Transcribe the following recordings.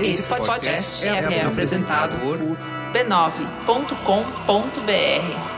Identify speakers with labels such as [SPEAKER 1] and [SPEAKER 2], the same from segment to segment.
[SPEAKER 1] Esse podcast é, é apresentado por b9.com.br.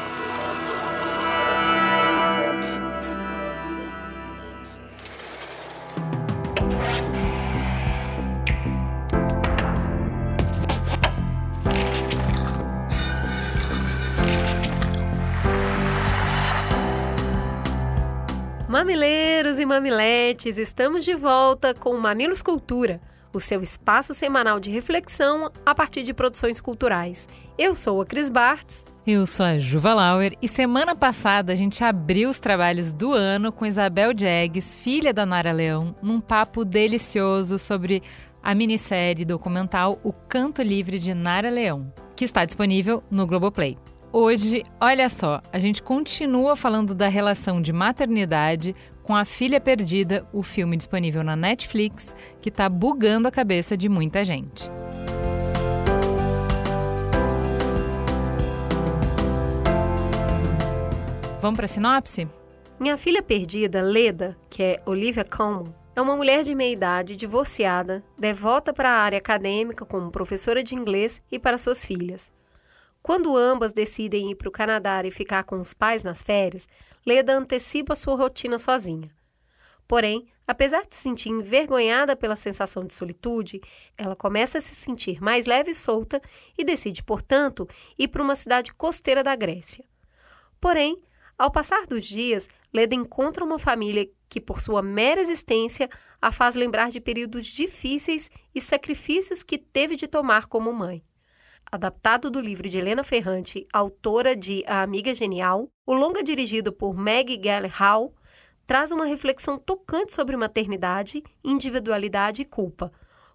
[SPEAKER 2] Mamileiros e mamiletes, estamos de volta com Mamilos Cultura, o seu espaço semanal de reflexão a partir de produções culturais. Eu sou a Cris Bartz.
[SPEAKER 3] Eu sou a Juva Lauer e semana passada a gente abriu os trabalhos do ano com Isabel Jags, filha da Nara Leão, num papo delicioso sobre a minissérie documental O Canto Livre de Nara Leão, que está disponível no Globoplay. Hoje, olha só, a gente continua falando da relação de maternidade com A Filha Perdida, o filme disponível na Netflix, que está bugando a cabeça de muita gente. Vamos para a sinopse?
[SPEAKER 2] Minha filha perdida, Leda, que é Olivia Colman, é uma mulher de meia idade, divorciada, devota para a área acadêmica como professora de inglês e para suas filhas. Quando ambas decidem ir para o Canadá e ficar com os pais nas férias, Leda antecipa sua rotina sozinha. Porém, apesar de se sentir envergonhada pela sensação de solitude, ela começa a se sentir mais leve e solta e decide, portanto, ir para uma cidade costeira da Grécia. Porém, ao passar dos dias, Leda encontra uma família que, por sua mera existência, a faz lembrar de períodos difíceis e sacrifícios que teve de tomar como mãe adaptado do livro de Helena Ferrante, autora de A Amiga Genial, o longa dirigido por Meg Gyllenhaal traz uma reflexão tocante sobre maternidade, individualidade e culpa,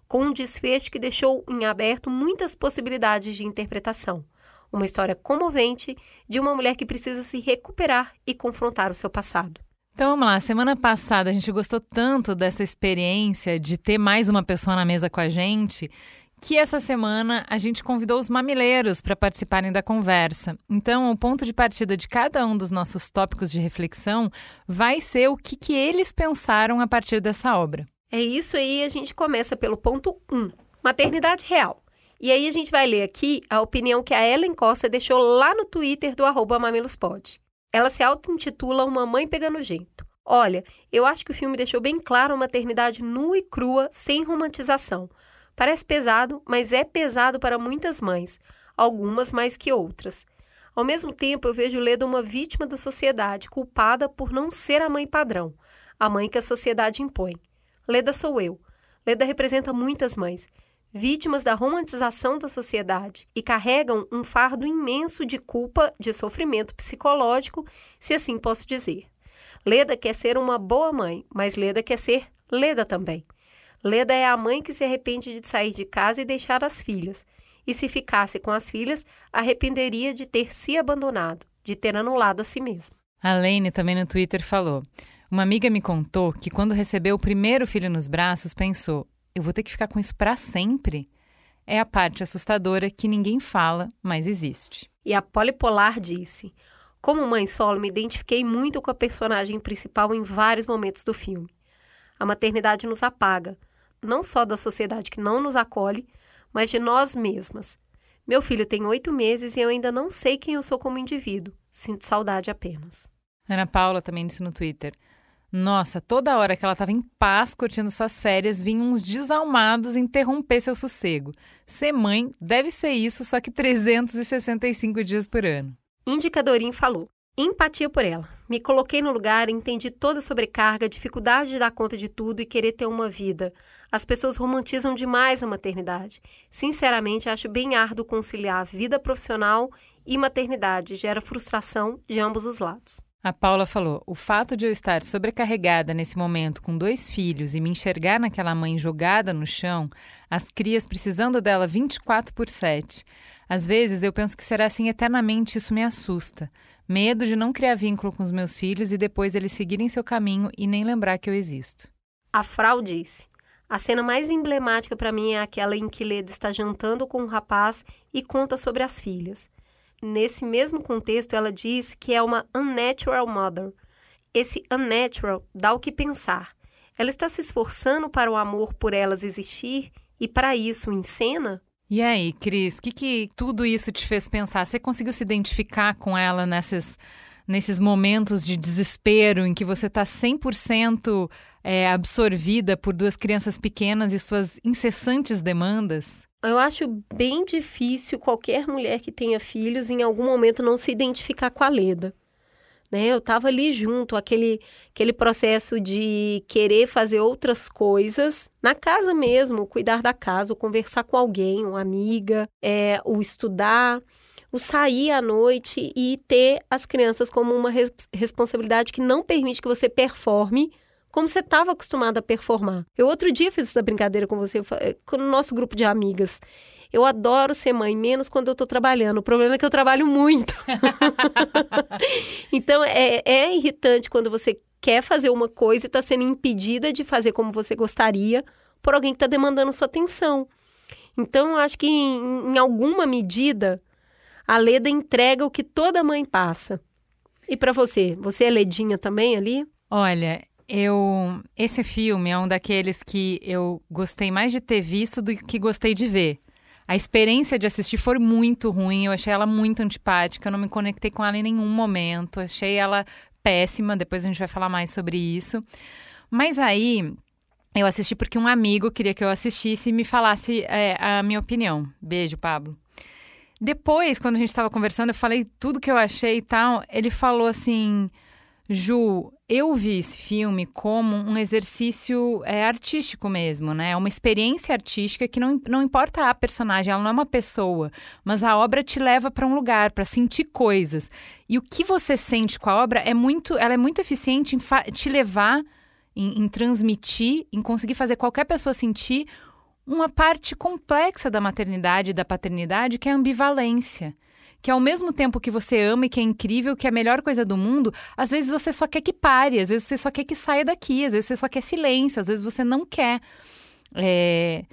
[SPEAKER 2] com um desfecho que deixou em aberto muitas possibilidades de interpretação. Uma história comovente de uma mulher que precisa se recuperar e confrontar o seu passado.
[SPEAKER 3] Então vamos lá, semana passada a gente gostou tanto dessa experiência de ter mais uma pessoa na mesa com a gente que essa semana a gente convidou os mamileiros para participarem da conversa. Então, o ponto de partida de cada um dos nossos tópicos de reflexão vai ser o que, que eles pensaram a partir dessa obra.
[SPEAKER 2] É isso aí, a gente começa pelo ponto 1, um, maternidade real. E aí a gente vai ler aqui a opinião que a Ellen Costa deixou lá no Twitter do arroba mamilospod. Ela se auto-intitula Uma Mãe Pegando Jeito. Olha, eu acho que o filme deixou bem claro a maternidade nua e crua, sem romantização. Parece pesado, mas é pesado para muitas mães, algumas mais que outras. Ao mesmo tempo, eu vejo Leda uma vítima da sociedade, culpada por não ser a mãe padrão, a mãe que a sociedade impõe. Leda sou eu. Leda representa muitas mães, vítimas da romantização da sociedade e carregam um fardo imenso de culpa, de sofrimento psicológico, se assim posso dizer. Leda quer ser uma boa mãe, mas Leda quer ser Leda também. Leda é a mãe que se arrepende de sair de casa e deixar as filhas. E se ficasse com as filhas, arrependeria de ter se abandonado, de ter anulado a si mesma.
[SPEAKER 3] A Lane também no Twitter falou: Uma amiga me contou que quando recebeu o primeiro filho nos braços, pensou: eu vou ter que ficar com isso para sempre? É a parte assustadora que ninguém fala, mas existe.
[SPEAKER 2] E a Polipolar disse: Como mãe solo, me identifiquei muito com a personagem principal em vários momentos do filme. A maternidade nos apaga, não só da sociedade que não nos acolhe, mas de nós mesmas. Meu filho tem oito meses e eu ainda não sei quem eu sou como indivíduo. Sinto saudade apenas.
[SPEAKER 3] Ana Paula também disse no Twitter. Nossa, toda hora que ela estava em paz curtindo suas férias, vinham uns desalmados interromper seu sossego. Ser mãe deve ser isso, só que 365 dias por ano.
[SPEAKER 2] Indicadorim falou. Empatia por ela. Me coloquei no lugar, entendi toda a sobrecarga, dificuldade de dar conta de tudo e querer ter uma vida. As pessoas romantizam demais a maternidade. Sinceramente, acho bem árduo conciliar vida profissional e maternidade. Gera frustração de ambos os lados.
[SPEAKER 3] A Paula falou: o fato de eu estar sobrecarregada nesse momento com dois filhos e me enxergar naquela mãe jogada no chão, as crias precisando dela 24 por 7. Às vezes eu penso que será assim eternamente, isso me assusta. Medo de não criar vínculo com os meus filhos e depois eles seguirem seu caminho e nem lembrar que eu existo.
[SPEAKER 2] A Frau disse: A cena mais emblemática para mim é aquela em que Leda está jantando com um rapaz e conta sobre as filhas. Nesse mesmo contexto, ela diz que é uma unnatural mother. Esse unnatural dá o que pensar. Ela está se esforçando para o amor por elas existir e para isso encena.
[SPEAKER 3] E aí, Cris, o que, que tudo isso te fez pensar? Você conseguiu se identificar com ela nesses, nesses momentos de desespero em que você está 100% é, absorvida por duas crianças pequenas e suas incessantes demandas?
[SPEAKER 2] Eu acho bem difícil qualquer mulher que tenha filhos em algum momento não se identificar com a Leda né? Eu estava ali junto, aquele, aquele processo de querer fazer outras coisas na casa mesmo, cuidar da casa, conversar com alguém, uma amiga, é, o estudar, o sair à noite e ter as crianças como uma res responsabilidade que não permite que você performe como você estava acostumada a performar. Eu outro dia fiz essa brincadeira com você, com o nosso grupo de amigas. Eu adoro ser mãe, menos quando eu tô trabalhando. O problema é que eu trabalho muito. então, é, é irritante quando você quer fazer uma coisa e está sendo impedida de fazer como você gostaria por alguém que está demandando sua atenção. Então, eu acho que em, em alguma medida a Leda entrega o que toda mãe passa. E para você, você é ledinha também ali?
[SPEAKER 3] Olha, eu esse filme é um daqueles que eu gostei mais de ter visto do que gostei de ver. A experiência de assistir foi muito ruim, eu achei ela muito antipática, eu não me conectei com ela em nenhum momento, achei ela péssima, depois a gente vai falar mais sobre isso. Mas aí, eu assisti porque um amigo queria que eu assistisse e me falasse é, a minha opinião. Beijo, Pablo. Depois, quando a gente estava conversando, eu falei tudo que eu achei e tal. Ele falou assim: Ju, eu vi esse filme como um exercício é, artístico mesmo, né? É uma experiência artística que não, não importa a personagem, ela não é uma pessoa, mas a obra te leva para um lugar, para sentir coisas. E o que você sente com a obra é muito, ela é muito eficiente em te levar, em, em transmitir, em conseguir fazer qualquer pessoa sentir uma parte complexa da maternidade e da paternidade, que é a ambivalência que ao mesmo tempo que você ama e que é incrível, que é a melhor coisa do mundo, às vezes você só quer que pare, às vezes você só quer que saia daqui, às vezes você só quer silêncio, às vezes você não quer. É...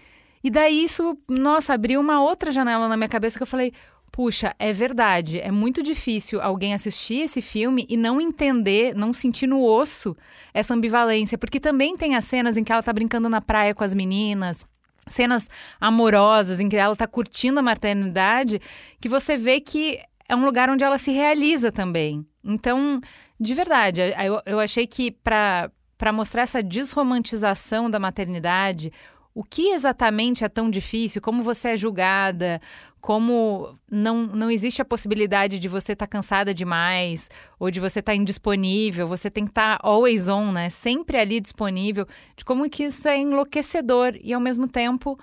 [SPEAKER 3] E daí isso, nossa, abriu uma outra janela na minha cabeça que eu falei. Puxa, é verdade. É muito difícil alguém assistir esse filme e não entender, não sentir no osso essa ambivalência. Porque também tem as cenas em que ela tá brincando na praia com as meninas, cenas amorosas em que ela está curtindo a maternidade, que você vê que é um lugar onde ela se realiza também. Então, de verdade, eu, eu achei que para mostrar essa desromantização da maternidade, o que exatamente é tão difícil, como você é julgada, como não, não existe a possibilidade de você estar tá cansada demais ou de você estar tá indisponível, você tem que estar tá always on, né? Sempre ali disponível, de como que isso é enlouquecedor e ao mesmo tempo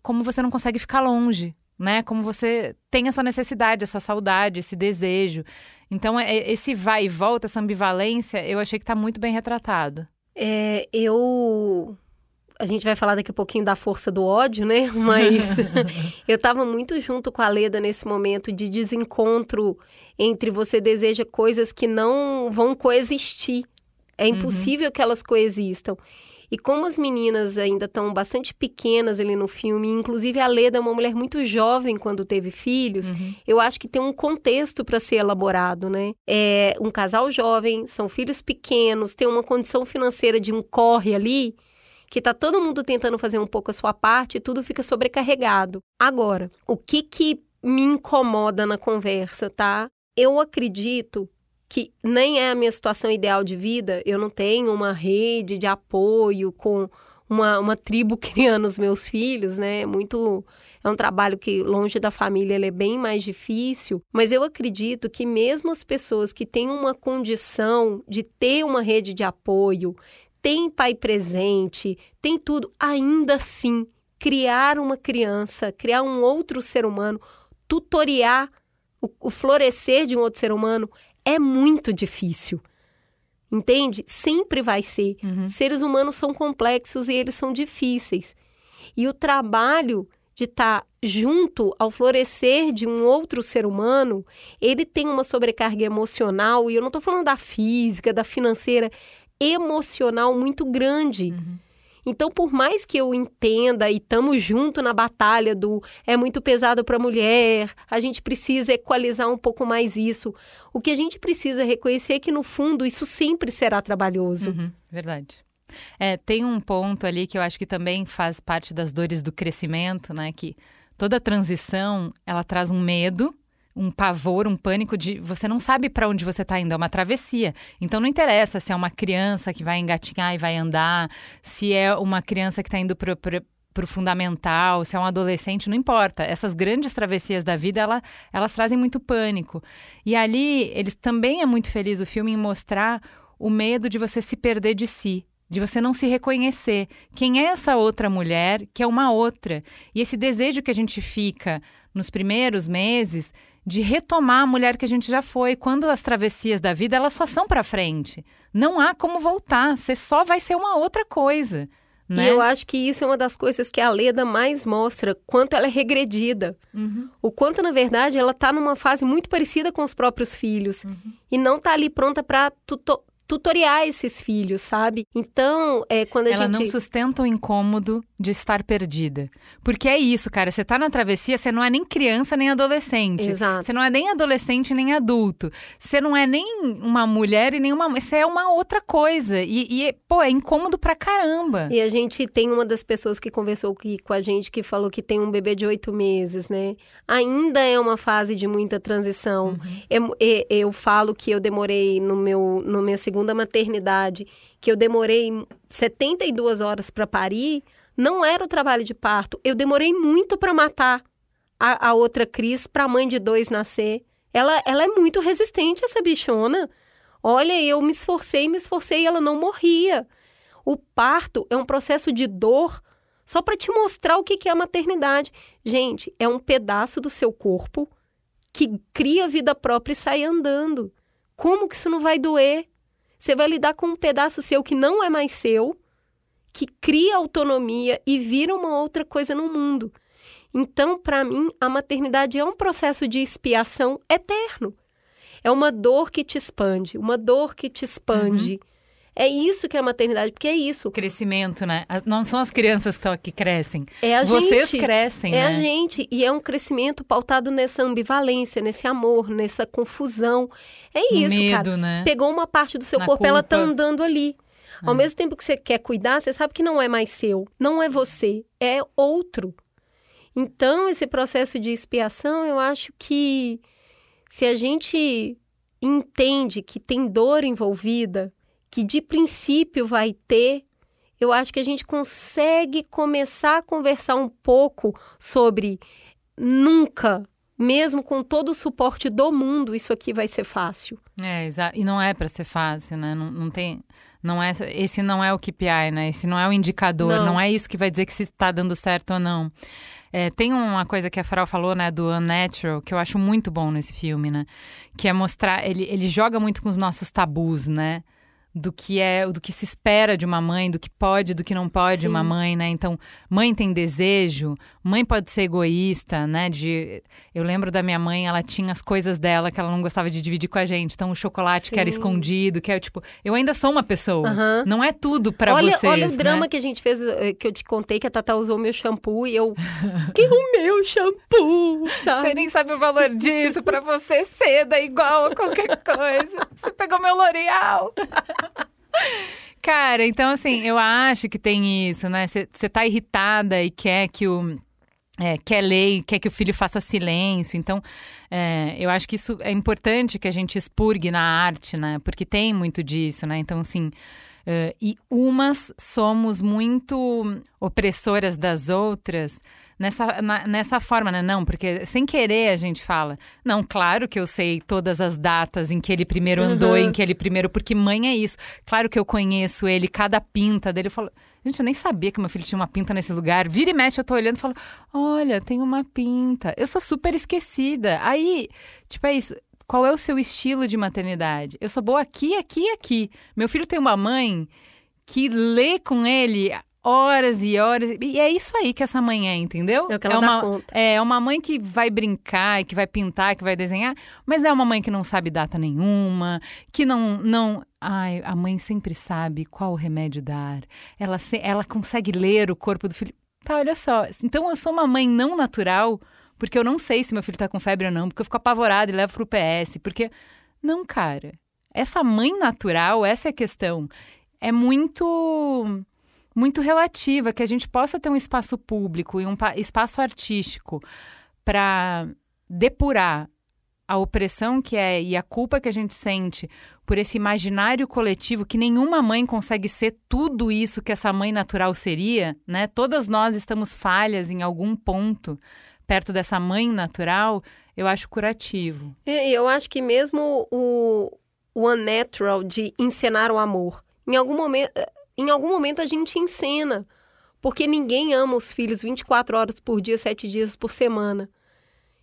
[SPEAKER 3] como você não consegue ficar longe, né? Como você tem essa necessidade, essa saudade, esse desejo. Então, é, esse vai e volta, essa ambivalência, eu achei que está muito bem retratado.
[SPEAKER 2] É, eu a gente vai falar daqui a pouquinho da força do ódio, né? Mas eu estava muito junto com a Leda nesse momento de desencontro entre você deseja coisas que não vão coexistir. É uhum. impossível uhum. que elas coexistam. E como as meninas ainda estão bastante pequenas ali no filme, inclusive a Leda é uma mulher muito jovem quando teve filhos, uhum. eu acho que tem um contexto para ser elaborado, né? É um casal jovem, são filhos pequenos, tem uma condição financeira de um corre ali que tá todo mundo tentando fazer um pouco a sua parte e tudo fica sobrecarregado. Agora, o que que me incomoda na conversa, tá? Eu acredito que nem é a minha situação ideal de vida, eu não tenho uma rede de apoio com uma, uma tribo criando os meus filhos, né? É muito. É um trabalho que, longe da família, ele é bem mais difícil. Mas eu acredito que, mesmo as pessoas que têm uma condição de ter uma rede de apoio, tem pai presente, tem tudo, ainda assim, criar uma criança, criar um outro ser humano, tutoriar o, o florescer de um outro ser humano é muito difícil. Entende? Sempre vai ser. Uhum. Seres humanos são complexos e eles são difíceis. E o trabalho de estar tá junto ao florescer de um outro ser humano, ele tem uma sobrecarga emocional, e eu não estou falando da física, da financeira, emocional muito grande. Uhum. Então, por mais que eu entenda e estamos junto na batalha do é muito pesado para a mulher, a gente precisa equalizar um pouco mais isso. O que a gente precisa reconhecer é que, no fundo, isso sempre será trabalhoso.
[SPEAKER 3] Uhum, verdade. É, tem um ponto ali que eu acho que também faz parte das dores do crescimento, né? Que toda transição, ela traz um medo, um pavor, um pânico de você não sabe para onde você está indo, é uma travessia. Então não interessa se é uma criança que vai engatinhar e vai andar, se é uma criança que está indo para para o fundamental, se é um adolescente, não importa. Essas grandes travessias da vida, ela, elas trazem muito pânico. E ali, eles também é muito feliz o filme em mostrar o medo de você se perder de si, de você não se reconhecer. Quem é essa outra mulher que é uma outra? E esse desejo que a gente fica nos primeiros meses de retomar a mulher que a gente já foi. Quando as travessias da vida, elas só são para frente. Não há como voltar. Você só vai ser uma outra coisa. Né?
[SPEAKER 2] E eu acho que isso é uma das coisas que a Leda mais mostra, quanto ela é regredida. Uhum. O quanto, na verdade, ela está numa fase muito parecida com os próprios filhos. Uhum. E não está ali pronta para tutoriar esses filhos, sabe? Então, é, quando a
[SPEAKER 3] Ela
[SPEAKER 2] gente...
[SPEAKER 3] não sustenta o incômodo de estar perdida. Porque é isso, cara. Você tá na travessia, você não é nem criança nem adolescente.
[SPEAKER 2] Exato.
[SPEAKER 3] Você não é nem adolescente nem adulto. Você não é nem uma mulher e nem uma... Você é uma outra coisa. E, e, pô, é incômodo pra caramba.
[SPEAKER 2] E a gente tem uma das pessoas que conversou aqui com a gente que falou que tem um bebê de oito meses, né? Ainda é uma fase de muita transição. Uhum. Eu, eu falo que eu demorei no meu, no minha segunda segunda maternidade, que eu demorei 72 horas para parir, não era o trabalho de parto. Eu demorei muito para matar a, a, outra Cris para a mãe de dois nascer. Ela, ela é muito resistente, essa bichona. Olha, eu me esforcei, me esforcei e ela não morria. O parto é um processo de dor só para te mostrar o que é a maternidade. Gente, é um pedaço do seu corpo que cria vida própria e sai andando. Como que isso não vai doer? Você vai lidar com um pedaço seu que não é mais seu, que cria autonomia e vira uma outra coisa no mundo. Então, para mim, a maternidade é um processo de expiação eterno. É uma dor que te expande, uma dor que te expande. Uhum. É isso que é a maternidade, porque é isso.
[SPEAKER 3] Crescimento, né? Não são as crianças que, que crescem.
[SPEAKER 2] É a
[SPEAKER 3] Vocês
[SPEAKER 2] gente.
[SPEAKER 3] crescem,
[SPEAKER 2] é
[SPEAKER 3] né?
[SPEAKER 2] a gente. E é um crescimento pautado nessa ambivalência, nesse amor, nessa confusão. É isso,
[SPEAKER 3] Medo,
[SPEAKER 2] cara.
[SPEAKER 3] Né?
[SPEAKER 2] Pegou uma parte do seu
[SPEAKER 3] Na
[SPEAKER 2] corpo,
[SPEAKER 3] culpa.
[SPEAKER 2] ela tá andando ali. Ao
[SPEAKER 3] É.
[SPEAKER 2] mesmo tempo que você quer cuidar, você sabe que não é mais seu. Não é você. É outro. Então, esse processo de expiação, eu acho que se a gente entende que tem dor envolvida, que de princípio vai ter, eu acho que a gente consegue começar a conversar um pouco sobre nunca, mesmo com todo o suporte do mundo, isso aqui vai ser fácil.
[SPEAKER 3] É, exato. E não é para ser fácil, né? Não, não tem. Não é, esse não é o KPI, né? Esse não é o indicador,
[SPEAKER 2] Não.
[SPEAKER 3] não, é isso que vai dizer que se está dando certo ou não. É, tem uma coisa que a Farol falou, né, do Unnatural, que eu acho muito bom nesse filme, né? Que é mostrar. Ele, ele joga muito com os nossos tabus, né? Do que é, do que se espera de uma mãe, do que pode, do que não pode
[SPEAKER 2] Sim.
[SPEAKER 3] uma mãe, né? Então, mãe tem desejo, mãe pode ser egoísta, né? De, eu lembro da minha mãe, ela tinha as coisas dela que ela não gostava de dividir com a gente. Então, o chocolate que era
[SPEAKER 2] Sim.
[SPEAKER 3] escondido, que é tipo, eu ainda sou uma pessoa. Não é tudo pra
[SPEAKER 2] olha,
[SPEAKER 3] vocês.
[SPEAKER 2] olha o drama
[SPEAKER 3] né?
[SPEAKER 2] que a gente fez, eh, que eu te contei, que a Tata usou meu shampoo e eu. que o meu shampoo,
[SPEAKER 3] Você
[SPEAKER 2] sabe?
[SPEAKER 3] nem sabe o valor disso, pra você seda é igual a qualquer coisa. Você pegou meu L'Oreal. Cara, então assim, eu acho que tem isso, né? Você tá irritada e quer que o. é, quer ler, quer que o filho faça silêncio. Então, é, eu acho que isso é importante que a gente expurgue na arte, né? Porque tem muito disso, né? Então, assim. é, e umas somos muito opressoras das outras nessa, na- nessa forma, né? Não, porque sem querer a gente fala. Não, claro que eu sei todas as datas em que ele primeiro andou,
[SPEAKER 2] Uhum.
[SPEAKER 3] em que ele primeiro. Porque mãe é isso. Claro que eu conheço ele, cada pinta dele. Eu falo, gente, eu nem sabia que meu filho tinha uma pinta nesse lugar. Vira e mexe, eu tô olhando e falo, olha, tem uma pinta. Eu sou super esquecida. Aí, tipo, é isso. Qual é o seu estilo de maternidade? Eu sou boa aqui, aqui e aqui. Meu filho tem uma mãe que lê com ele horas e horas. E é isso aí que essa mãe é, entendeu?
[SPEAKER 2] É o que ela
[SPEAKER 3] é
[SPEAKER 2] dá
[SPEAKER 3] uma,
[SPEAKER 2] conta.
[SPEAKER 3] É uma mãe que vai brincar, que vai pintar, que vai desenhar, mas é uma mãe que não sabe data nenhuma, que não. não Ai, a mãe sempre sabe qual remédio dar. Ela, se- ela consegue ler o corpo do filho. Tá, olha só. Então eu sou uma mãe não natural, porque eu não sei se meu filho tá com febre ou não, porque eu fico apavorada e levo pro PS, porque. Não, cara. Essa mãe natural, essa é a questão. é muito muito relativa, que a gente possa ter um espaço público e um espaço artístico para depurar a opressão que é e a culpa que a gente sente por esse imaginário coletivo que nenhuma mãe consegue ser tudo isso que essa mãe natural seria, né? Todas nós estamos falhas em algum ponto perto dessa mãe natural, eu acho curativo.
[SPEAKER 2] É, eu acho que mesmo o, o unnatural de encenar o amor, em algum momento, em algum momento a gente encena, porque ninguém ama os filhos 24 horas por dia, 7 dias por semana.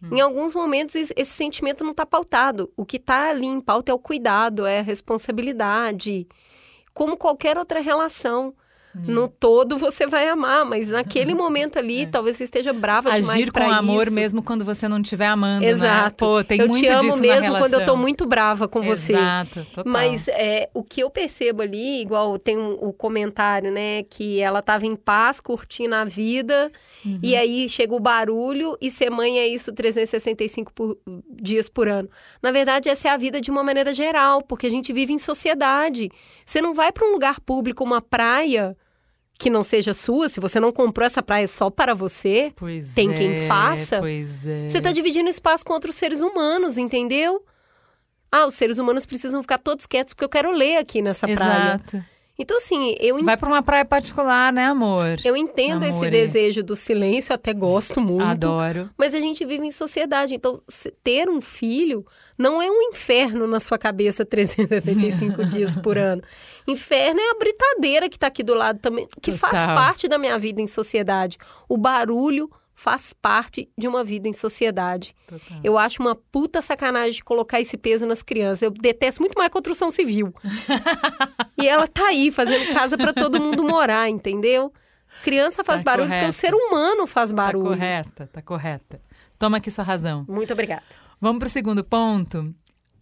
[SPEAKER 2] Hum. Em alguns momentos, esse sentimento não está pautado. O que está ali em pauta é o cuidado, é a responsabilidade. Como qualquer outra relação. No todo você vai amar, mas naquele momento ali, é. talvez você esteja brava
[SPEAKER 3] Agir
[SPEAKER 2] demais
[SPEAKER 3] para
[SPEAKER 2] isso.
[SPEAKER 3] com amor mesmo quando você não estiver amando, né?
[SPEAKER 2] Exato.
[SPEAKER 3] Né? Pô, tem
[SPEAKER 2] eu
[SPEAKER 3] muito
[SPEAKER 2] te amo mesmo quando eu tô muito brava com você.
[SPEAKER 3] Exato, total.
[SPEAKER 2] Mas é, o que eu percebo ali, igual tem um, o comentário, né, que ela tava em paz, curtindo a vida, uhum. e aí chega o barulho e ser mãe é isso 365 por, dias por ano. Na verdade, essa é a vida de uma maneira geral, porque a gente vive em sociedade. Você não vai para um lugar público, uma praia, que não seja sua, se você não comprou essa praia só para você,
[SPEAKER 3] pois
[SPEAKER 2] tem
[SPEAKER 3] é,
[SPEAKER 2] quem faça.
[SPEAKER 3] Pois é.
[SPEAKER 2] Você está dividindo espaço com outros seres humanos, entendeu? Ah, os seres humanos precisam ficar todos quietos porque eu quero ler aqui nessa
[SPEAKER 3] Exato.
[SPEAKER 2] praia. Então, assim, eu.
[SPEAKER 3] Vai para uma praia particular, né, amor?
[SPEAKER 2] Eu entendo esse desejo do silêncio, até gosto muito.
[SPEAKER 3] Adoro.
[SPEAKER 2] Mas a gente vive em sociedade. Então, ter um filho não é um inferno na sua cabeça 365 dias por ano. Inferno é a britadeira que está aqui do lado também, que Total. faz parte da minha vida em sociedade. O barulho faz parte de uma vida em sociedade. Total. Eu acho uma puta sacanagem de colocar esse peso nas crianças. Eu detesto muito mais a construção civil. e ela tá aí fazendo casa para todo mundo morar, entendeu? Criança faz tá barulho correta. porque o ser humano faz tá barulho.
[SPEAKER 3] Tá correta, tá correta. Toma aqui sua razão.
[SPEAKER 2] Muito obrigada.
[SPEAKER 3] Vamos pro segundo ponto.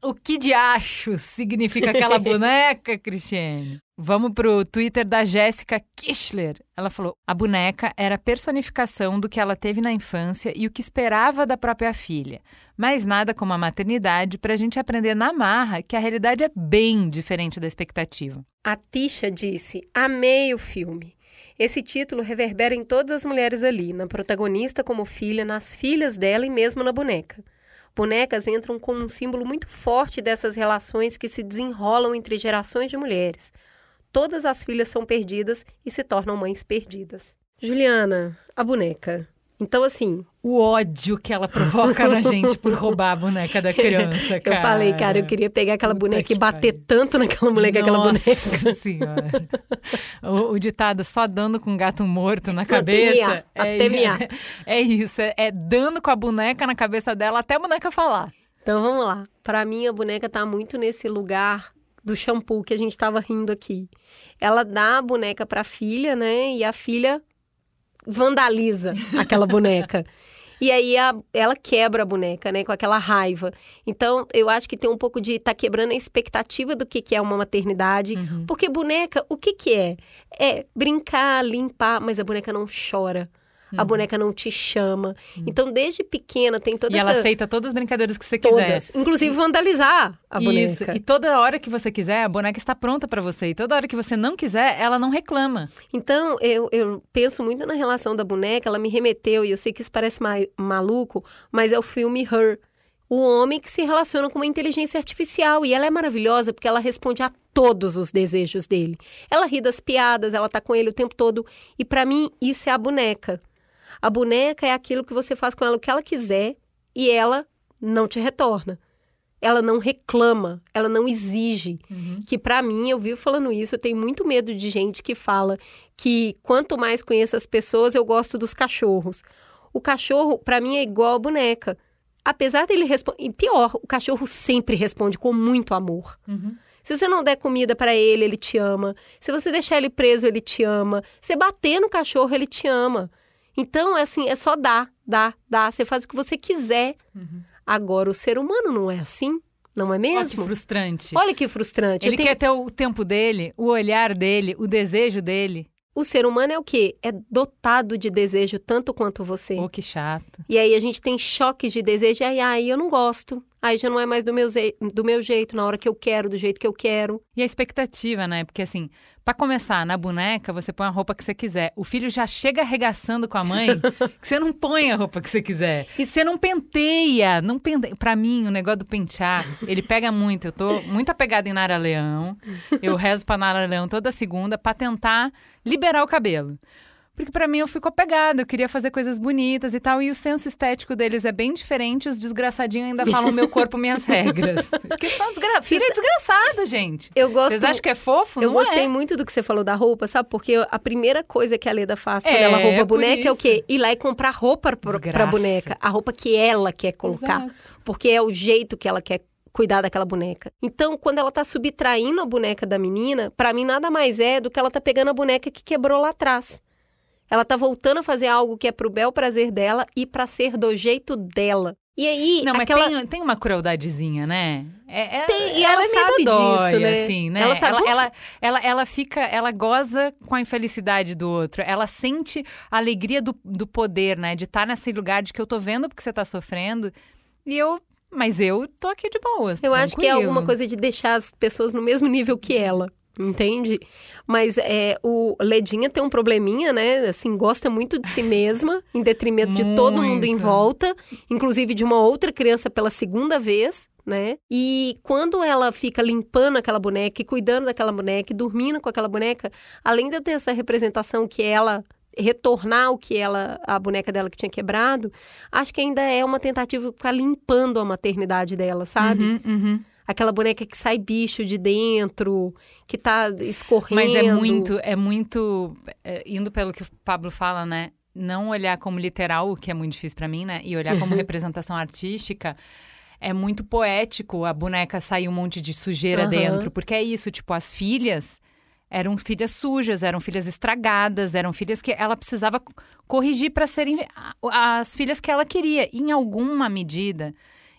[SPEAKER 3] O que de acho significa aquela boneca, Cristiane? Vamos pro Twitter da Jéssica Kishler. Ela falou: a boneca era a personificação do que ela teve na infância e o que esperava da própria filha. Mas nada como a maternidade para a gente aprender na marra que a realidade é bem diferente da expectativa.
[SPEAKER 2] A Tisha disse: amei o filme. Esse título reverbera em todas as mulheres ali, na protagonista como filha, nas filhas dela e mesmo na boneca. Bonecas entram como um símbolo muito forte dessas relações que se desenrolam entre gerações de mulheres. Todas as filhas são perdidas e se tornam mães perdidas. Juliana, a boneca. Então, assim.
[SPEAKER 3] O ódio que ela provoca na gente por roubar a boneca da criança, cara.
[SPEAKER 2] Eu falei, cara, eu queria pegar aquela Puta boneca e bater pai. tanto naquela mulher com aquela boneca.
[SPEAKER 3] Nossa senhora. o, o, ditado só dando com gato morto na cabeça.
[SPEAKER 2] Até é, miar.
[SPEAKER 3] É, é isso, é, é dando com a boneca na cabeça dela até a boneca falar.
[SPEAKER 2] Então vamos lá. Para mim, a boneca tá muito nesse lugar do shampoo que a gente tava rindo aqui. Ela dá a boneca pra filha, né? E a filha vandaliza aquela boneca. E aí a, ela quebra a boneca, né? Com aquela raiva. Então, eu acho que tem um pouco de tá quebrando a expectativa do que, que é uma maternidade. Uhum. Porque boneca, o que, que é? É brincar, limpar, mas a boneca não chora. Uhum. A boneca não te chama. Uhum. Então, desde pequena tem toda
[SPEAKER 3] e
[SPEAKER 2] essa...
[SPEAKER 3] ela aceita todas as brincadeiras que você quiser.
[SPEAKER 2] Todas. Inclusive vandalizar a
[SPEAKER 3] Isso.
[SPEAKER 2] boneca.
[SPEAKER 3] E toda hora que você quiser, a boneca está pronta para você. E toda hora que você não quiser, ela não reclama.
[SPEAKER 2] Então, eu, eu penso muito na relação da boneca. Ela me remeteu, e eu sei que isso parece ma maluco, mas é o filme Her. O homem que se relaciona com uma inteligência artificial. E ela é maravilhosa porque ela responde a todos os desejos dele. Ela ri das piadas, ela tá com ele o tempo todo. E para mim, isso é a boneca. A boneca é aquilo que você faz com ela o que ela quiser e ela não te retorna. Ela não reclama, ela não exige. Uhum. Que para mim, eu vivo falando isso, eu tenho muito medo de gente que fala que quanto mais conheço as pessoas, eu gosto dos cachorros. O cachorro, para mim, é igual a boneca. Apesar dele responder. E pior, o cachorro sempre responde com muito amor. Uhum. Se você não der comida para ele, ele te ama. Se você deixar ele preso, ele te ama. Se bater no cachorro, ele te ama. Então, é assim, é só dar, dar, dar. Você faz o que você quiser. Uhum. Agora, o ser humano não é assim. Não é mesmo? Olha
[SPEAKER 3] que frustrante.
[SPEAKER 2] Olha que frustrante.
[SPEAKER 3] Ele tenho... quer ter o tempo dele, o olhar dele, o desejo dele.
[SPEAKER 2] O ser humano é o quê? É dotado de desejo tanto quanto você.
[SPEAKER 3] Oh, que chato.
[SPEAKER 2] E aí a gente tem choques de desejo. E aí, aí eu não gosto. Aí já não é mais do meu, do meu jeito, na hora que eu quero, do jeito que eu quero.
[SPEAKER 3] E a expectativa, né? Porque assim, Para começar, na boneca, você põe a roupa que você quiser. O filho já chega arregaçando com a mãe que você não põe a roupa que você quiser. E você não penteia. Não penteia. Pra mim, o negócio do pentear, ele pega muito. Eu tô muito apegada em Nara Leão. Eu rezo pra Nara Leão toda segunda para tentar liberar o cabelo. Porque para mim eu fico apegada, eu queria fazer coisas bonitas e tal. E o senso estético deles é bem diferente. Os desgraçadinhos ainda falam meu corpo, minhas regras. Que são desgra... Filho é desgraçado, gente.
[SPEAKER 2] Eu gosto.
[SPEAKER 3] Vocês acham que é fofo?
[SPEAKER 2] Eu
[SPEAKER 3] Não
[SPEAKER 2] gostei
[SPEAKER 3] é.
[SPEAKER 2] muito do que você falou da roupa, sabe? Porque a primeira coisa que a Leda faz quando
[SPEAKER 3] É,
[SPEAKER 2] ela rouba a boneca é o quê? Ir lá e comprar roupa pra
[SPEAKER 3] Desgraça.
[SPEAKER 2] boneca. A roupa que ela quer colocar.
[SPEAKER 3] Exato.
[SPEAKER 2] Porque é o jeito que ela quer cuidar daquela boneca. Então, quando ela tá subtraindo a boneca da menina, pra mim nada mais é do que ela tá pegando a boneca que quebrou lá atrás. Ela tá voltando a fazer algo que é pro bel prazer dela e pra ser do jeito dela. E aí,
[SPEAKER 3] Não, mas
[SPEAKER 2] aquela...
[SPEAKER 3] tem, tem uma crueldadezinha, né? É, é-
[SPEAKER 2] Tem, e ela
[SPEAKER 3] meio
[SPEAKER 2] sabe
[SPEAKER 3] dodói,
[SPEAKER 2] disso, né?
[SPEAKER 3] Assim, né?
[SPEAKER 2] Ela sabe-
[SPEAKER 3] ela, ela, ela, ela fica, ela goza com a infelicidade do outro. Ela sente a alegria do, do poder, né? De estar nesse lugar de que eu tô vendo porque você tá sofrendo. E eu, mas eu tô aqui de boas.
[SPEAKER 2] Eu acho que é
[SPEAKER 3] tranquilo.
[SPEAKER 2] alguma coisa de deixar as pessoas no mesmo nível que ela. Entende? Mas é, o Ledinha tem um probleminha, né? Assim, gosta muito de si mesma, em detrimento de todo mundo em volta, inclusive de uma outra criança pela segunda vez, né? E quando ela fica limpando aquela boneca e cuidando daquela boneca e dormindo com aquela boneca, além de eu ter essa representação que ela retornar o que ela, a boneca dela que tinha quebrado, acho que ainda é uma tentativa de ficar limpando a maternidade dela, sabe?
[SPEAKER 3] Uhum, uhum.
[SPEAKER 2] Aquela boneca que sai bicho de dentro, que tá escorrendo.
[SPEAKER 3] Mas é muito, é muito. é, indo pelo que o Pablo fala, né? Não olhar como literal, o que é muito difícil pra mim, né? E olhar como representação artística. É muito poético a boneca sair um monte de sujeira
[SPEAKER 2] Aham.
[SPEAKER 3] dentro. Porque é isso, tipo, as filhas eram filhas sujas, eram filhas estragadas, eram filhas que ela precisava co- corrigir para serem as filhas que ela queria. Em alguma medida,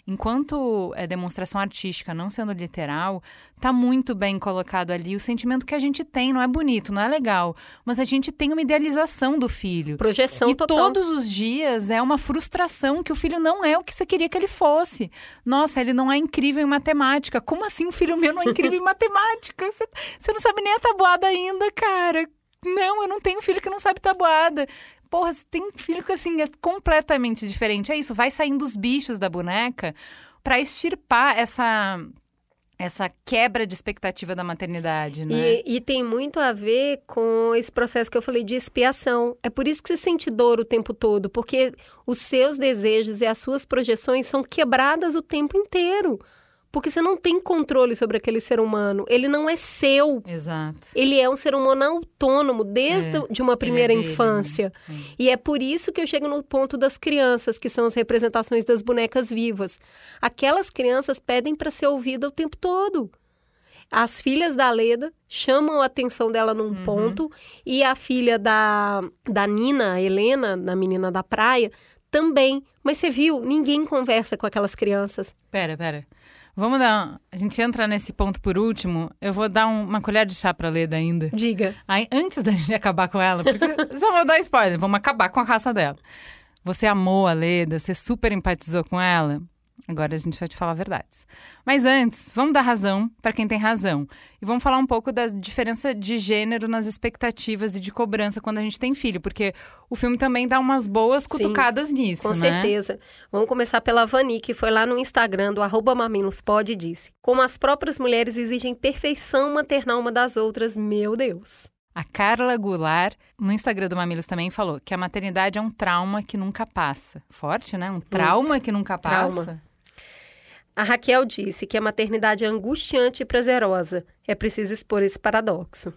[SPEAKER 3] enquanto é demonstração artística, não sendo literal, tá muito bem colocado ali o sentimento que a gente tem. Não é bonito, não é legal, mas a gente tem uma idealização do filho.
[SPEAKER 2] Projeção
[SPEAKER 3] e
[SPEAKER 2] total.
[SPEAKER 3] todos os dias é uma frustração que o filho não é o que você queria que ele fosse. Nossa, ele não é incrível em matemática. Como assim o filho meu não é incrível em matemática? Você, você não sabe nem a tabuada ainda, cara. Não, eu não tenho filho que não sabe tabuada. Porra, você tem filho que assim é completamente diferente. É isso, vai saindo os bichos da boneca pra extirpar essa essa quebra de expectativa da maternidade, né?
[SPEAKER 2] E, e tem muito a ver com esse processo que eu falei de expiação. É por isso que você sente dor o tempo todo, porque os seus desejos e as suas projeções são quebradas o tempo inteiro. Porque você não tem controle sobre aquele ser humano. Ele não é seu.
[SPEAKER 3] Exato.
[SPEAKER 2] Ele é um ser humano autônomo desde
[SPEAKER 3] É,
[SPEAKER 2] de uma primeira
[SPEAKER 3] dele, né?
[SPEAKER 2] infância.
[SPEAKER 3] É.
[SPEAKER 2] E é por isso que eu chego no ponto das crianças, que são as representações das bonecas vivas. Aquelas crianças pedem para ser ouvida o tempo todo. As filhas da Leda chamam a atenção dela num
[SPEAKER 3] Uhum.
[SPEAKER 2] ponto e a filha da, da Nina, a Helena, na menina da praia, também. Mas você viu, ninguém conversa com aquelas crianças.
[SPEAKER 3] Pera, pera. Vamos dar. A gente entra nesse ponto por último. Eu vou dar um- uma colher de chá pra Leda ainda.
[SPEAKER 2] Diga.
[SPEAKER 3] Aí, antes da gente acabar com ela, porque só vou dar spoiler, vamos acabar com a raça dela. Você amou a Leda, você super empatizou com ela. Agora a gente vai te falar verdades. Mas antes, vamos dar razão para quem tem razão. E vamos falar um pouco da diferença de gênero nas expectativas e de cobrança quando a gente tem filho, porque o filme também dá umas boas cutucadas nisso,
[SPEAKER 2] Com
[SPEAKER 3] né?
[SPEAKER 2] certeza. Vamos começar pela Vani, que foi lá no Instagram do arroba mamilospod e disse Como as próprias mulheres exigem perfeição maternal uma das outras, meu Deus.
[SPEAKER 3] A Carla Goulart, no Instagram do Mamilos também falou que a maternidade é um trauma que nunca passa. Forte, né? Um trauma que nunca
[SPEAKER 2] Trauma. A Raquel disse que a maternidade é angustiante e prazerosa. É preciso expor esse paradoxo.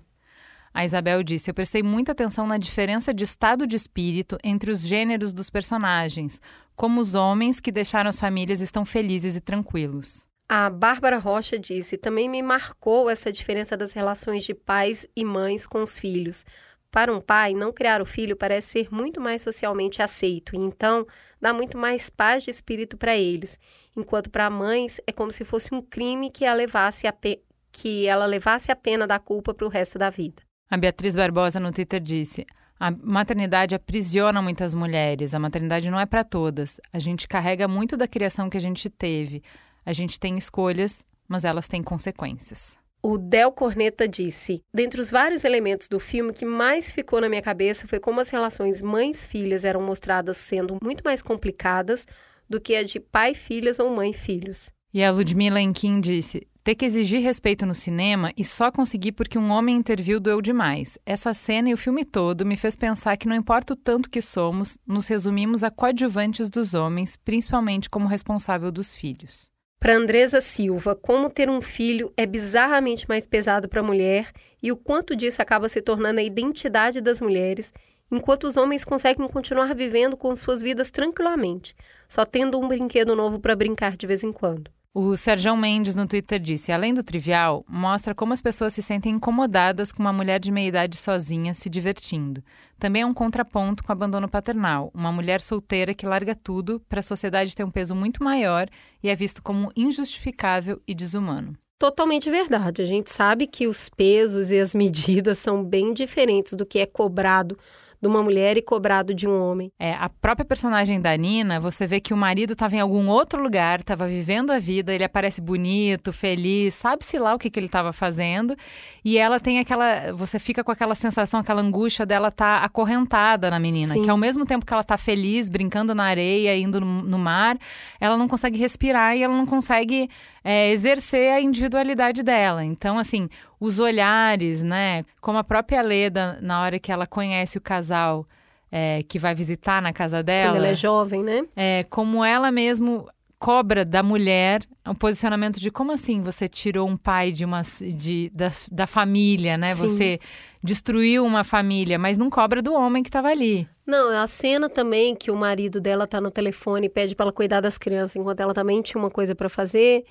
[SPEAKER 3] A Isabel disse: Eu prestei muita atenção na diferença de estado de espírito entre os gêneros dos personagens, como os homens que deixaram as famílias estão felizes e tranquilos.
[SPEAKER 2] A Bárbara Rocha disse: também me marcou essa diferença das relações de pais e mães com os filhos. Para um pai, não criar o filho parece ser muito mais socialmente aceito, e então dá muito mais paz de espírito para eles. Enquanto para mães é como se fosse um crime que, levasse pe- que ela levasse a pena da culpa para o resto da vida.
[SPEAKER 3] A Beatriz Barbosa no Twitter disse: A maternidade aprisiona muitas mulheres. A maternidade não é para todas. A gente carrega muito da criação que a gente teve. A gente tem escolhas, mas elas têm consequências.
[SPEAKER 2] O Del Corneta disse: Dentre os vários elementos do filme, que mais ficou na minha cabeça foi como as relações mães-filhas eram mostradas sendo muito mais complicadas do que a de pai-filhas ou mãe-filhos.
[SPEAKER 3] E a Ludmilla Enkin disse: ter que exigir respeito no cinema e só conseguir porque um homem interviu doeu demais. Essa cena e o filme todo me fez pensar que não importa o tanto que somos, nos resumimos a coadjuvantes dos homens, principalmente como responsável dos filhos.
[SPEAKER 2] Para Andresa Silva, como ter um filho é bizarramente mais pesado para a mulher e o quanto disso acaba se tornando a identidade das mulheres, enquanto os homens conseguem continuar vivendo com suas vidas tranquilamente, só tendo um brinquedo novo para brincar de vez em quando.
[SPEAKER 3] O Sérgio Mendes no Twitter disse: além do trivial, mostra como as pessoas se sentem incomodadas com uma mulher de meia idade sozinha se divertindo. Também é um contraponto com o abandono paternal, uma mulher solteira que larga tudo para a sociedade ter um peso muito maior e é visto como injustificável e desumano.
[SPEAKER 2] Totalmente verdade. A gente sabe que os pesos e as medidas são bem diferentes do que é cobrado de uma mulher e cobrado de um homem.
[SPEAKER 3] É, a própria personagem da Nina, você vê que o marido estava em algum outro lugar, estava vivendo a vida, ele aparece bonito, feliz, sabe-se lá o que, que ele estava fazendo, e ela tem aquela. Você fica com aquela sensação, aquela angústia dela estar tá acorrentada na menina, Sim. que ao mesmo tempo que ela está feliz, brincando na areia, indo no, no, mar, ela não consegue respirar e ela não consegue é, exercer a individualidade dela. Então, assim, os olhares, né? Como a própria Leda, na hora que ela conhece o casal é, que vai visitar na casa dela.
[SPEAKER 2] Quando ela é jovem, né?
[SPEAKER 3] É, como ela mesmo cobra da mulher um posicionamento de como assim você tirou um pai de uma de, da, da família, né? Sim. Você destruiu uma família, mas não cobra do homem que estava ali.
[SPEAKER 2] Não, a cena também que o marido dela tá no telefone e pede para ela cuidar das crianças enquanto ela também tinha uma coisa para fazer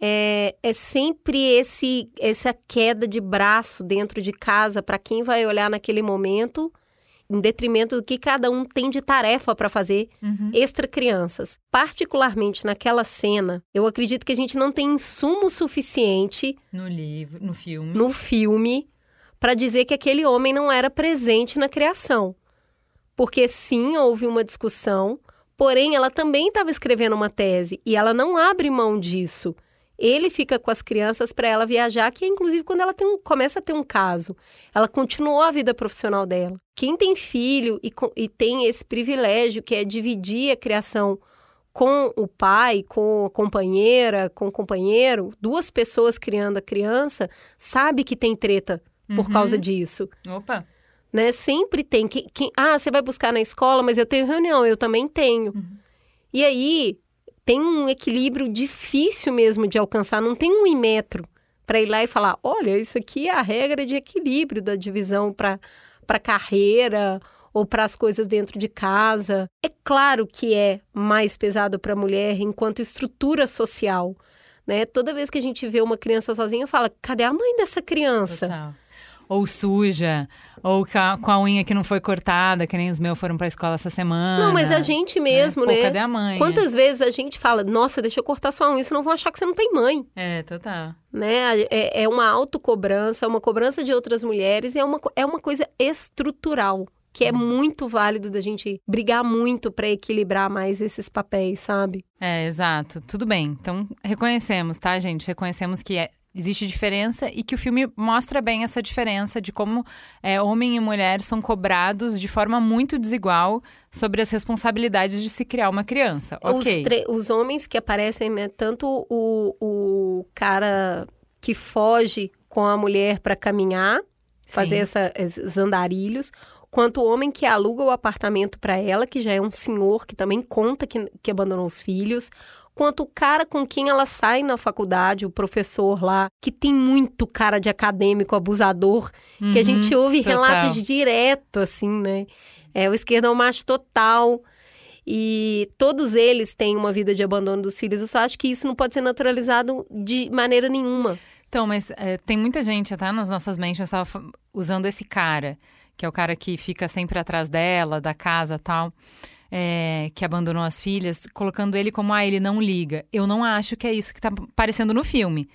[SPEAKER 2] é, é sempre esse essa queda de braço dentro de casa para quem vai olhar naquele momento, em detrimento do que cada um tem de tarefa para fazer uhum. extra crianças. Particularmente naquela cena, eu acredito que a gente não tem insumo suficiente
[SPEAKER 3] no livro, no filme,
[SPEAKER 2] no filme para dizer que aquele homem não era presente na criação. Porque sim, houve uma discussão, porém ela também estava escrevendo uma tese e ela não abre mão disso. Ele fica com as crianças para ela viajar, que é inclusive quando ela um, começa a ter um caso. Ela continuou a vida profissional dela. Quem tem filho e, e tem esse privilégio, que é dividir a criação com o pai, com a companheira, com o companheiro, duas pessoas criando a criança, sabe que tem treta por uhum. causa disso.
[SPEAKER 3] Opa!
[SPEAKER 2] Né? Sempre tem. Que, que, ah, você vai buscar na escola, mas eu tenho reunião, eu também tenho. Uhum. E aí, tem um equilíbrio difícil mesmo de alcançar, não tem um imetro para ir lá e falar: olha, isso aqui é a regra de equilíbrio da divisão para carreira ou para as coisas dentro de casa. É claro que é mais pesado para a mulher enquanto estrutura social. Né? Toda vez que a gente vê uma criança sozinha, fala: cadê a mãe dessa criança?
[SPEAKER 3] Total ou suja, ou com a, com a, unha que não foi cortada, que nem os meus foram pra escola essa semana.
[SPEAKER 2] Não, mas a gente mesmo, né?
[SPEAKER 3] Pô, cadê a mãe?
[SPEAKER 2] Quantas vezes a gente fala, nossa, deixa eu cortar sua unha, senão vão achar que você não tem mãe.
[SPEAKER 3] É, total.
[SPEAKER 2] Né? É, é uma autocobrança, é uma cobrança de outras mulheres, e é uma, é uma coisa estrutural que é muito válido da gente brigar muito para equilibrar mais esses papéis, sabe?
[SPEAKER 3] É, exato. Tudo bem. Então, reconhecemos, tá, gente? Reconhecemos que é, existe diferença e que o filme mostra bem essa diferença de como é, homem e mulher são cobrados de forma muito desigual sobre as responsabilidades de se criar uma criança.
[SPEAKER 2] Os, os homens que aparecem, né? Tanto o, o cara que foge com a mulher para caminhar, fazer essa, esses andarilhos, quanto o homem que aluga o apartamento para ela, que já é um senhor que também conta que, que abandonou os filhos, quanto o cara com quem ela sai na faculdade, o professor lá, que tem muito cara de acadêmico abusador, uhum, que a gente uhum, ouve total. relatos direto, assim, né? É o esquerdão macho total. E todos eles têm uma vida de abandono dos filhos. Eu só acho que isso não pode ser naturalizado de maneira nenhuma.
[SPEAKER 3] Então, mas é, tem muita gente, até nas nossas mentes, estava usando esse cara, que é o cara que fica sempre atrás dela, da casa tal é, que abandonou as filhas, colocando ele como, ah, ele não liga. Eu não acho que é isso que está aparecendo no filme.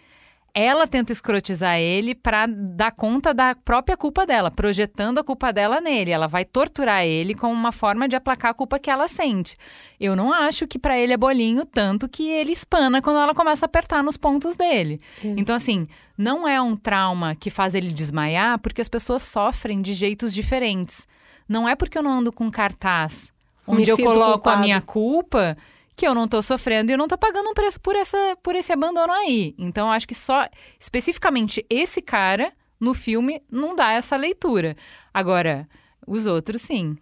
[SPEAKER 3] ela tenta escrotizar ele para dar conta da própria culpa dela, projetando a culpa dela nele. Ela vai torturar ele como uma forma de aplacar a culpa que ela sente. Eu não acho que para ele é bolinho tanto que ele espana quando ela começa a apertar nos pontos dele. É. Então assim, não é um trauma que faz ele desmaiar, porque as pessoas sofrem de jeitos diferentes. Não é porque eu não ando com cartaz onde eu coloco culpado. a minha culpa que eu não tô sofrendo e eu não tô pagando um preço por, essa, por esse abandono aí. Então, acho que só especificamente esse cara no filme não dá essa leitura. Agora, os outros sim.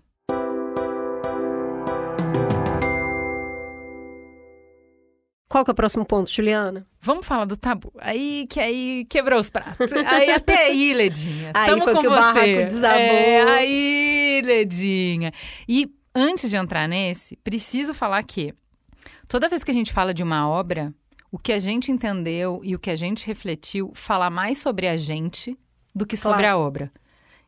[SPEAKER 2] Qual que é o próximo ponto, Juliana?
[SPEAKER 3] Vamos falar do tabu. Aí que aí quebrou os pratos. Aí até aí, Ledinha.
[SPEAKER 2] Aí Tamo foi com que você. o barraco desabou.
[SPEAKER 3] É, aí, Ledinha. E antes de entrar nesse, preciso falar que Toda vez que a gente fala de uma obra, o que a gente entendeu e o que a gente refletiu fala mais sobre a gente do que sobre claro. a obra.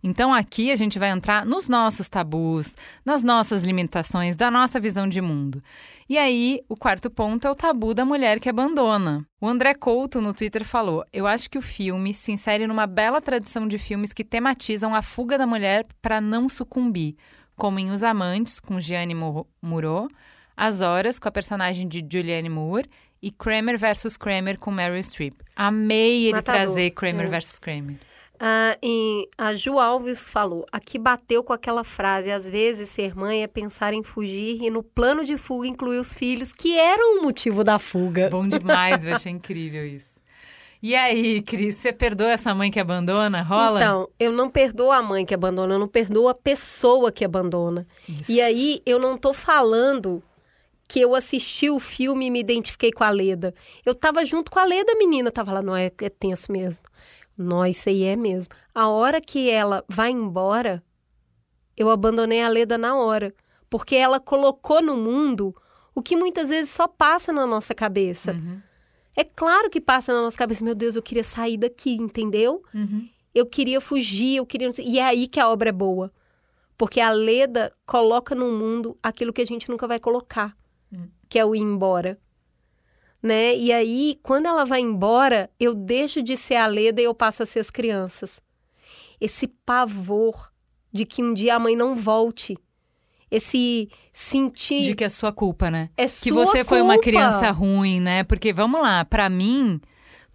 [SPEAKER 3] Então aqui a gente vai entrar nos nossos tabus, nas nossas limitações, da nossa visão de mundo. E aí, o quarto ponto é o tabu da mulher que abandona. O André Couto no Twitter falou: Eu acho que o filme se insere numa bela tradição de filmes que tematizam a fuga da mulher para não sucumbir, como em Os Amantes, com Gianni Murot, as Horas, com a personagem de Julianne Moore, e Kramer vs. Kramer com Meryl Streep. Amei ele Matador. trazer Kramer é. vs. Kramer.
[SPEAKER 2] Ah, em, a Ju Alves falou, aqui bateu com aquela frase, às vezes ser mãe é pensar em fugir e no plano de fuga incluir os filhos, que eram o motivo da fuga.
[SPEAKER 3] Bom demais, eu achei incrível isso. E aí, Cris, você perdoa essa mãe que abandona? Rola?
[SPEAKER 2] Então, eu não perdoo a mãe que abandona, eu não perdoo a pessoa que abandona. Isso. E aí, eu não tô falando que eu assisti o filme e me identifiquei com a Leda. Eu tava junto com a Leda, menina, tava lá, não é, é tenso mesmo. Não, isso aí é mesmo. A hora que ela vai embora, eu abandonei a Leda na hora, porque ela colocou no mundo o que muitas vezes só passa na nossa cabeça. Uhum. É claro que passa na nossa cabeça, meu Deus, eu queria sair daqui, entendeu? Uhum. Eu queria fugir, eu queria. E é aí que a obra é boa. Porque a Leda coloca no mundo aquilo que a gente nunca vai colocar que é o ir embora. Né? E aí, quando ela vai embora, eu deixo de ser a Leda e eu passo a ser as crianças. Esse pavor de que um dia a mãe não volte. Esse sentir.
[SPEAKER 3] De que é sua culpa, né?
[SPEAKER 2] É
[SPEAKER 3] que você
[SPEAKER 2] culpa.
[SPEAKER 3] foi uma criança ruim, né? Porque, vamos lá, para mim,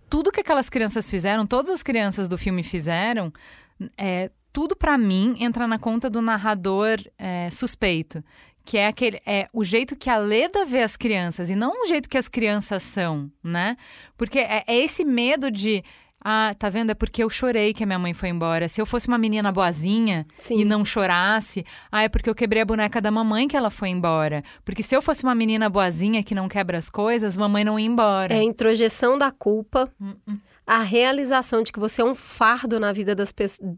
[SPEAKER 3] tudo que aquelas crianças fizeram, todas as crianças do filme fizeram, é, tudo para mim entra na conta do narrador é, suspeito que é aquele é o jeito que a Leda vê as crianças e não o jeito que as crianças são, né? Porque é, é esse medo de ah, tá vendo? É porque eu chorei que a minha mãe foi embora. Se eu fosse uma menina boazinha Sim. e não chorasse, ah, é porque eu quebrei a boneca da mamãe que ela foi embora. Porque se eu fosse uma menina boazinha que não quebra as coisas, mamãe não ia embora.
[SPEAKER 2] É a introjeção da culpa. Uh -uh a realização de que você é um fardo na vida das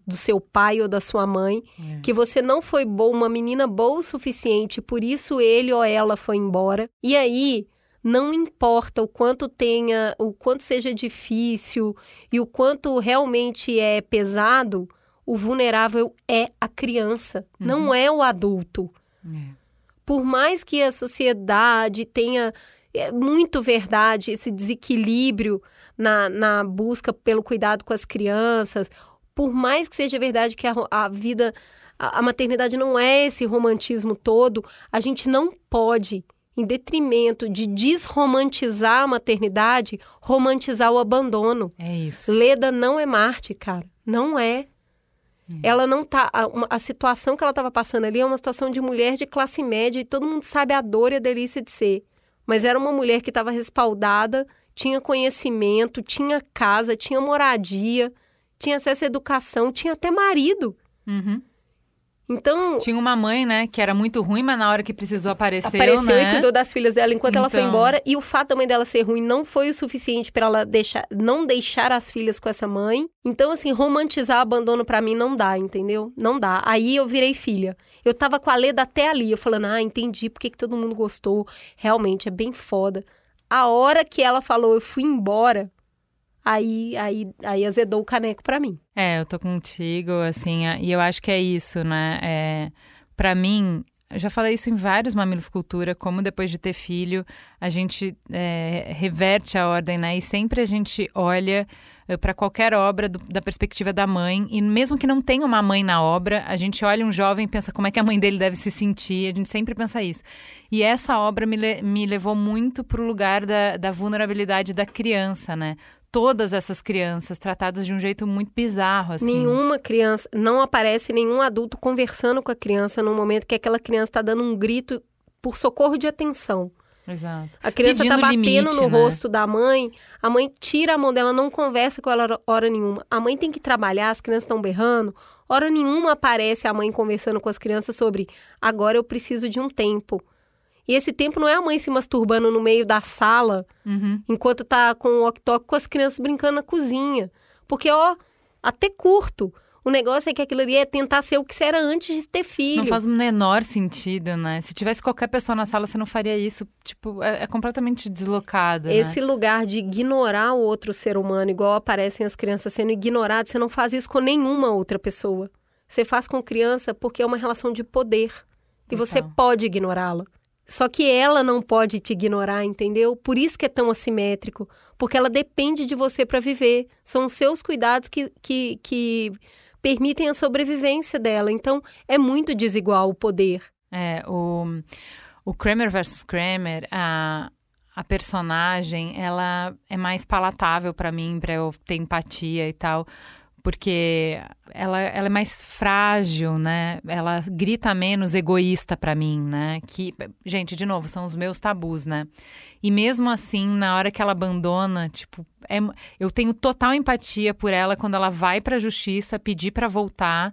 [SPEAKER 2] do seu pai ou da sua mãe, é. que você não foi boa, uma menina boa o suficiente, por isso ele ou ela foi embora. E aí, não importa o quanto tenha, o quanto seja difícil e o quanto realmente é pesado, o vulnerável é a criança, uhum. não é o adulto. É. Por mais que a sociedade tenha é muito verdade esse desequilíbrio na, na busca pelo cuidado com as crianças. Por mais que seja verdade que a, a vida, a, a maternidade não é esse romantismo todo, a gente não pode em detrimento de desromantizar a maternidade, romantizar o abandono.
[SPEAKER 3] É isso.
[SPEAKER 2] Leda não é Marte, cara. Não é. é. Ela não tá. A, a situação que ela estava passando ali é uma situação de mulher de classe média e todo mundo sabe a dor e a delícia de ser. Mas era uma mulher que estava respaldada tinha conhecimento, tinha casa, tinha moradia, tinha acesso à educação, tinha até marido.
[SPEAKER 3] Uhum.
[SPEAKER 2] Então.
[SPEAKER 3] Tinha uma mãe, né, que era muito ruim, mas na hora que precisou apareceu.
[SPEAKER 2] Apareceu
[SPEAKER 3] né?
[SPEAKER 2] e cuidou das filhas dela enquanto então... ela foi então. embora. E o fato da mãe dela ser ruim não foi o suficiente para ela deixar, não deixar as filhas com essa mãe. Então, assim, romantizar abandono para mim não dá, entendeu? Não dá. Aí eu virei filha. Eu tava com a Leda até ali, eu falando, ah, entendi porque que todo mundo gostou. Realmente, é bem foda. A hora que ela falou, eu fui embora, aí, aí, aí azedou o caneco para mim.
[SPEAKER 3] É, eu tô contigo, assim, e eu acho que é isso, né? É, para mim, Eu já falei isso em vários Mamilos Cultura, como depois de ter filho, a gente é, reverte a ordem, né? E sempre a gente olha eh, para qualquer obra do, da perspectiva da mãe. E mesmo que não tenha uma mãe na obra, a gente olha um jovem e pensa como é que a mãe dele deve se sentir. A gente sempre pensa isso. E essa obra me, le, me levou muito para o lugar da, da vulnerabilidade da criança, né? Todas essas crianças tratadas de um jeito muito bizarro, assim.
[SPEAKER 2] Nenhuma criança, não aparece nenhum adulto conversando com a criança no momento que aquela criança está dando um grito por socorro de atenção.
[SPEAKER 3] Exato.
[SPEAKER 2] A criança
[SPEAKER 3] Pedindo
[SPEAKER 2] tá batendo
[SPEAKER 3] limite,
[SPEAKER 2] no
[SPEAKER 3] né?
[SPEAKER 2] rosto da mãe, a mãe tira a mão dela, não conversa com ela hora nenhuma. A mãe tem que trabalhar, as crianças estão berrando. Hora nenhuma aparece a mãe conversando com as crianças sobre agora eu preciso de um tempo. E esse tempo não é a mãe se masturbando no meio da sala,
[SPEAKER 3] Uhum.
[SPEAKER 2] enquanto tá com o walkie-talkie com as crianças brincando na cozinha. Porque, ó, até curto. O negócio é que aquilo ali é tentar ser o que você era antes de ter filho.
[SPEAKER 3] Não faz o menor sentido, né? Se tivesse qualquer pessoa na sala, você não faria isso. Tipo, é, é completamente deslocado. né?
[SPEAKER 2] Esse lugar de ignorar o outro ser humano, igual aparecem as crianças sendo ignoradas, você não faz isso com nenhuma outra pessoa. Você faz com criança porque é uma relação de poder. E você
[SPEAKER 3] Total.
[SPEAKER 2] pode ignorá-la. Só que ela não pode te ignorar, entendeu? Por isso que é tão assimétrico. Porque ela depende de você para viver. São os seus cuidados que, que, que permitem a sobrevivência dela. Então, é muito desigual o poder.
[SPEAKER 3] É, o, o Kramer versus Kramer, a, a personagem, ela é mais palatável pra mim, pra eu ter empatia e tal, porque ela, ela é mais frágil, né? Ela grita menos egoísta pra mim, né? Que, gente, de novo, são os meus tabus, né? E mesmo assim, na hora que ela abandona, tipo, é- eu tenho total empatia por ela quando ela vai pra justiça pedir pra voltar,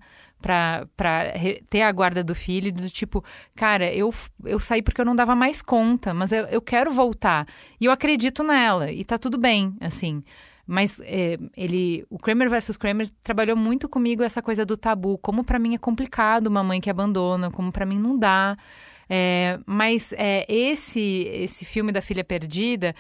[SPEAKER 3] re- ter a guarda do filho, do tipo, cara, eu, eu saí porque eu não dava mais conta, mas eu, eu quero voltar. E eu acredito nela, e tá tudo bem, assim. Mas é, ele, o Kramer versus Kramer trabalhou muito comigo essa coisa do tabu, como pra mim é complicado uma mãe que abandona, como pra mim não dá. É, mas é, esse esse filme da filha perdida,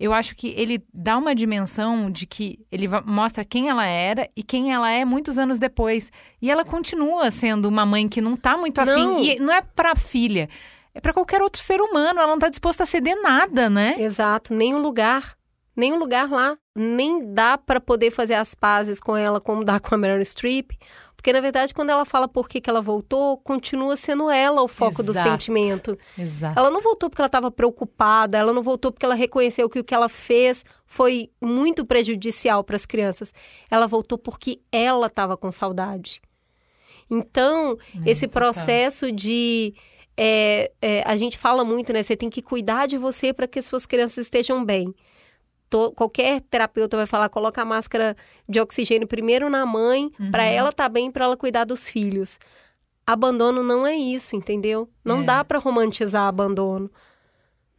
[SPEAKER 3] eu acho que ele dá uma dimensão de que ele mostra quem ela era e quem ela é muitos anos depois. E ela continua sendo uma mãe que não tá muito afim.
[SPEAKER 2] Não.
[SPEAKER 3] E não é pra filha, é pra qualquer outro ser humano. Ela não tá disposta a ceder nada, né?
[SPEAKER 2] Exato, nem um lugar, nem um lugar lá, nem dá para poder fazer as pazes com ela como dá com a Meryl Streep, porque na verdade quando ela fala por que, que ela voltou, continua sendo ela o foco do
[SPEAKER 3] Exato.
[SPEAKER 2] sentimento.
[SPEAKER 3] Exato.
[SPEAKER 2] Ela não voltou porque ela estava preocupada, ela não voltou porque ela reconheceu que o que ela fez foi muito prejudicial para as crianças. Ela voltou porque ela estava com saudade. Então, esse
[SPEAKER 3] total.
[SPEAKER 2] processo de. é, é, a gente fala muito, né? Você tem que cuidar de você para que as suas crianças estejam bem. To- qualquer terapeuta vai falar, coloca a máscara de oxigênio primeiro na mãe, para ela estar bem, para ela cuidar dos filhos. Abandono não é isso, entendeu? Não
[SPEAKER 3] É.
[SPEAKER 2] dá para romantizar abandono.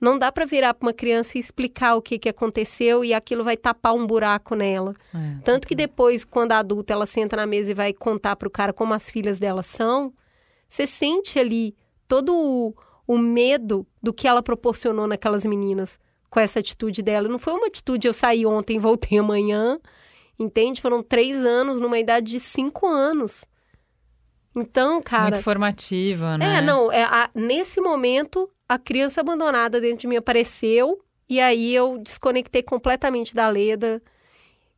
[SPEAKER 2] Não dá para virar para uma criança e explicar o que, que aconteceu e aquilo vai tapar um buraco nela.
[SPEAKER 3] É.
[SPEAKER 2] Tanto que depois, quando a adulta ela senta na mesa e vai contar pro cara como as filhas dela são, você sente ali todo o, o medo do que ela proporcionou naquelas meninas com essa atitude dela. Não foi uma atitude, eu saí ontem, voltei amanhã, entende? Foram três anos numa idade de cinco anos. Então, cara.
[SPEAKER 3] Muito formativa, né?
[SPEAKER 2] É, não, é, a- nesse momento, a criança abandonada dentro de mim apareceu, e aí eu desconectei completamente da Leda.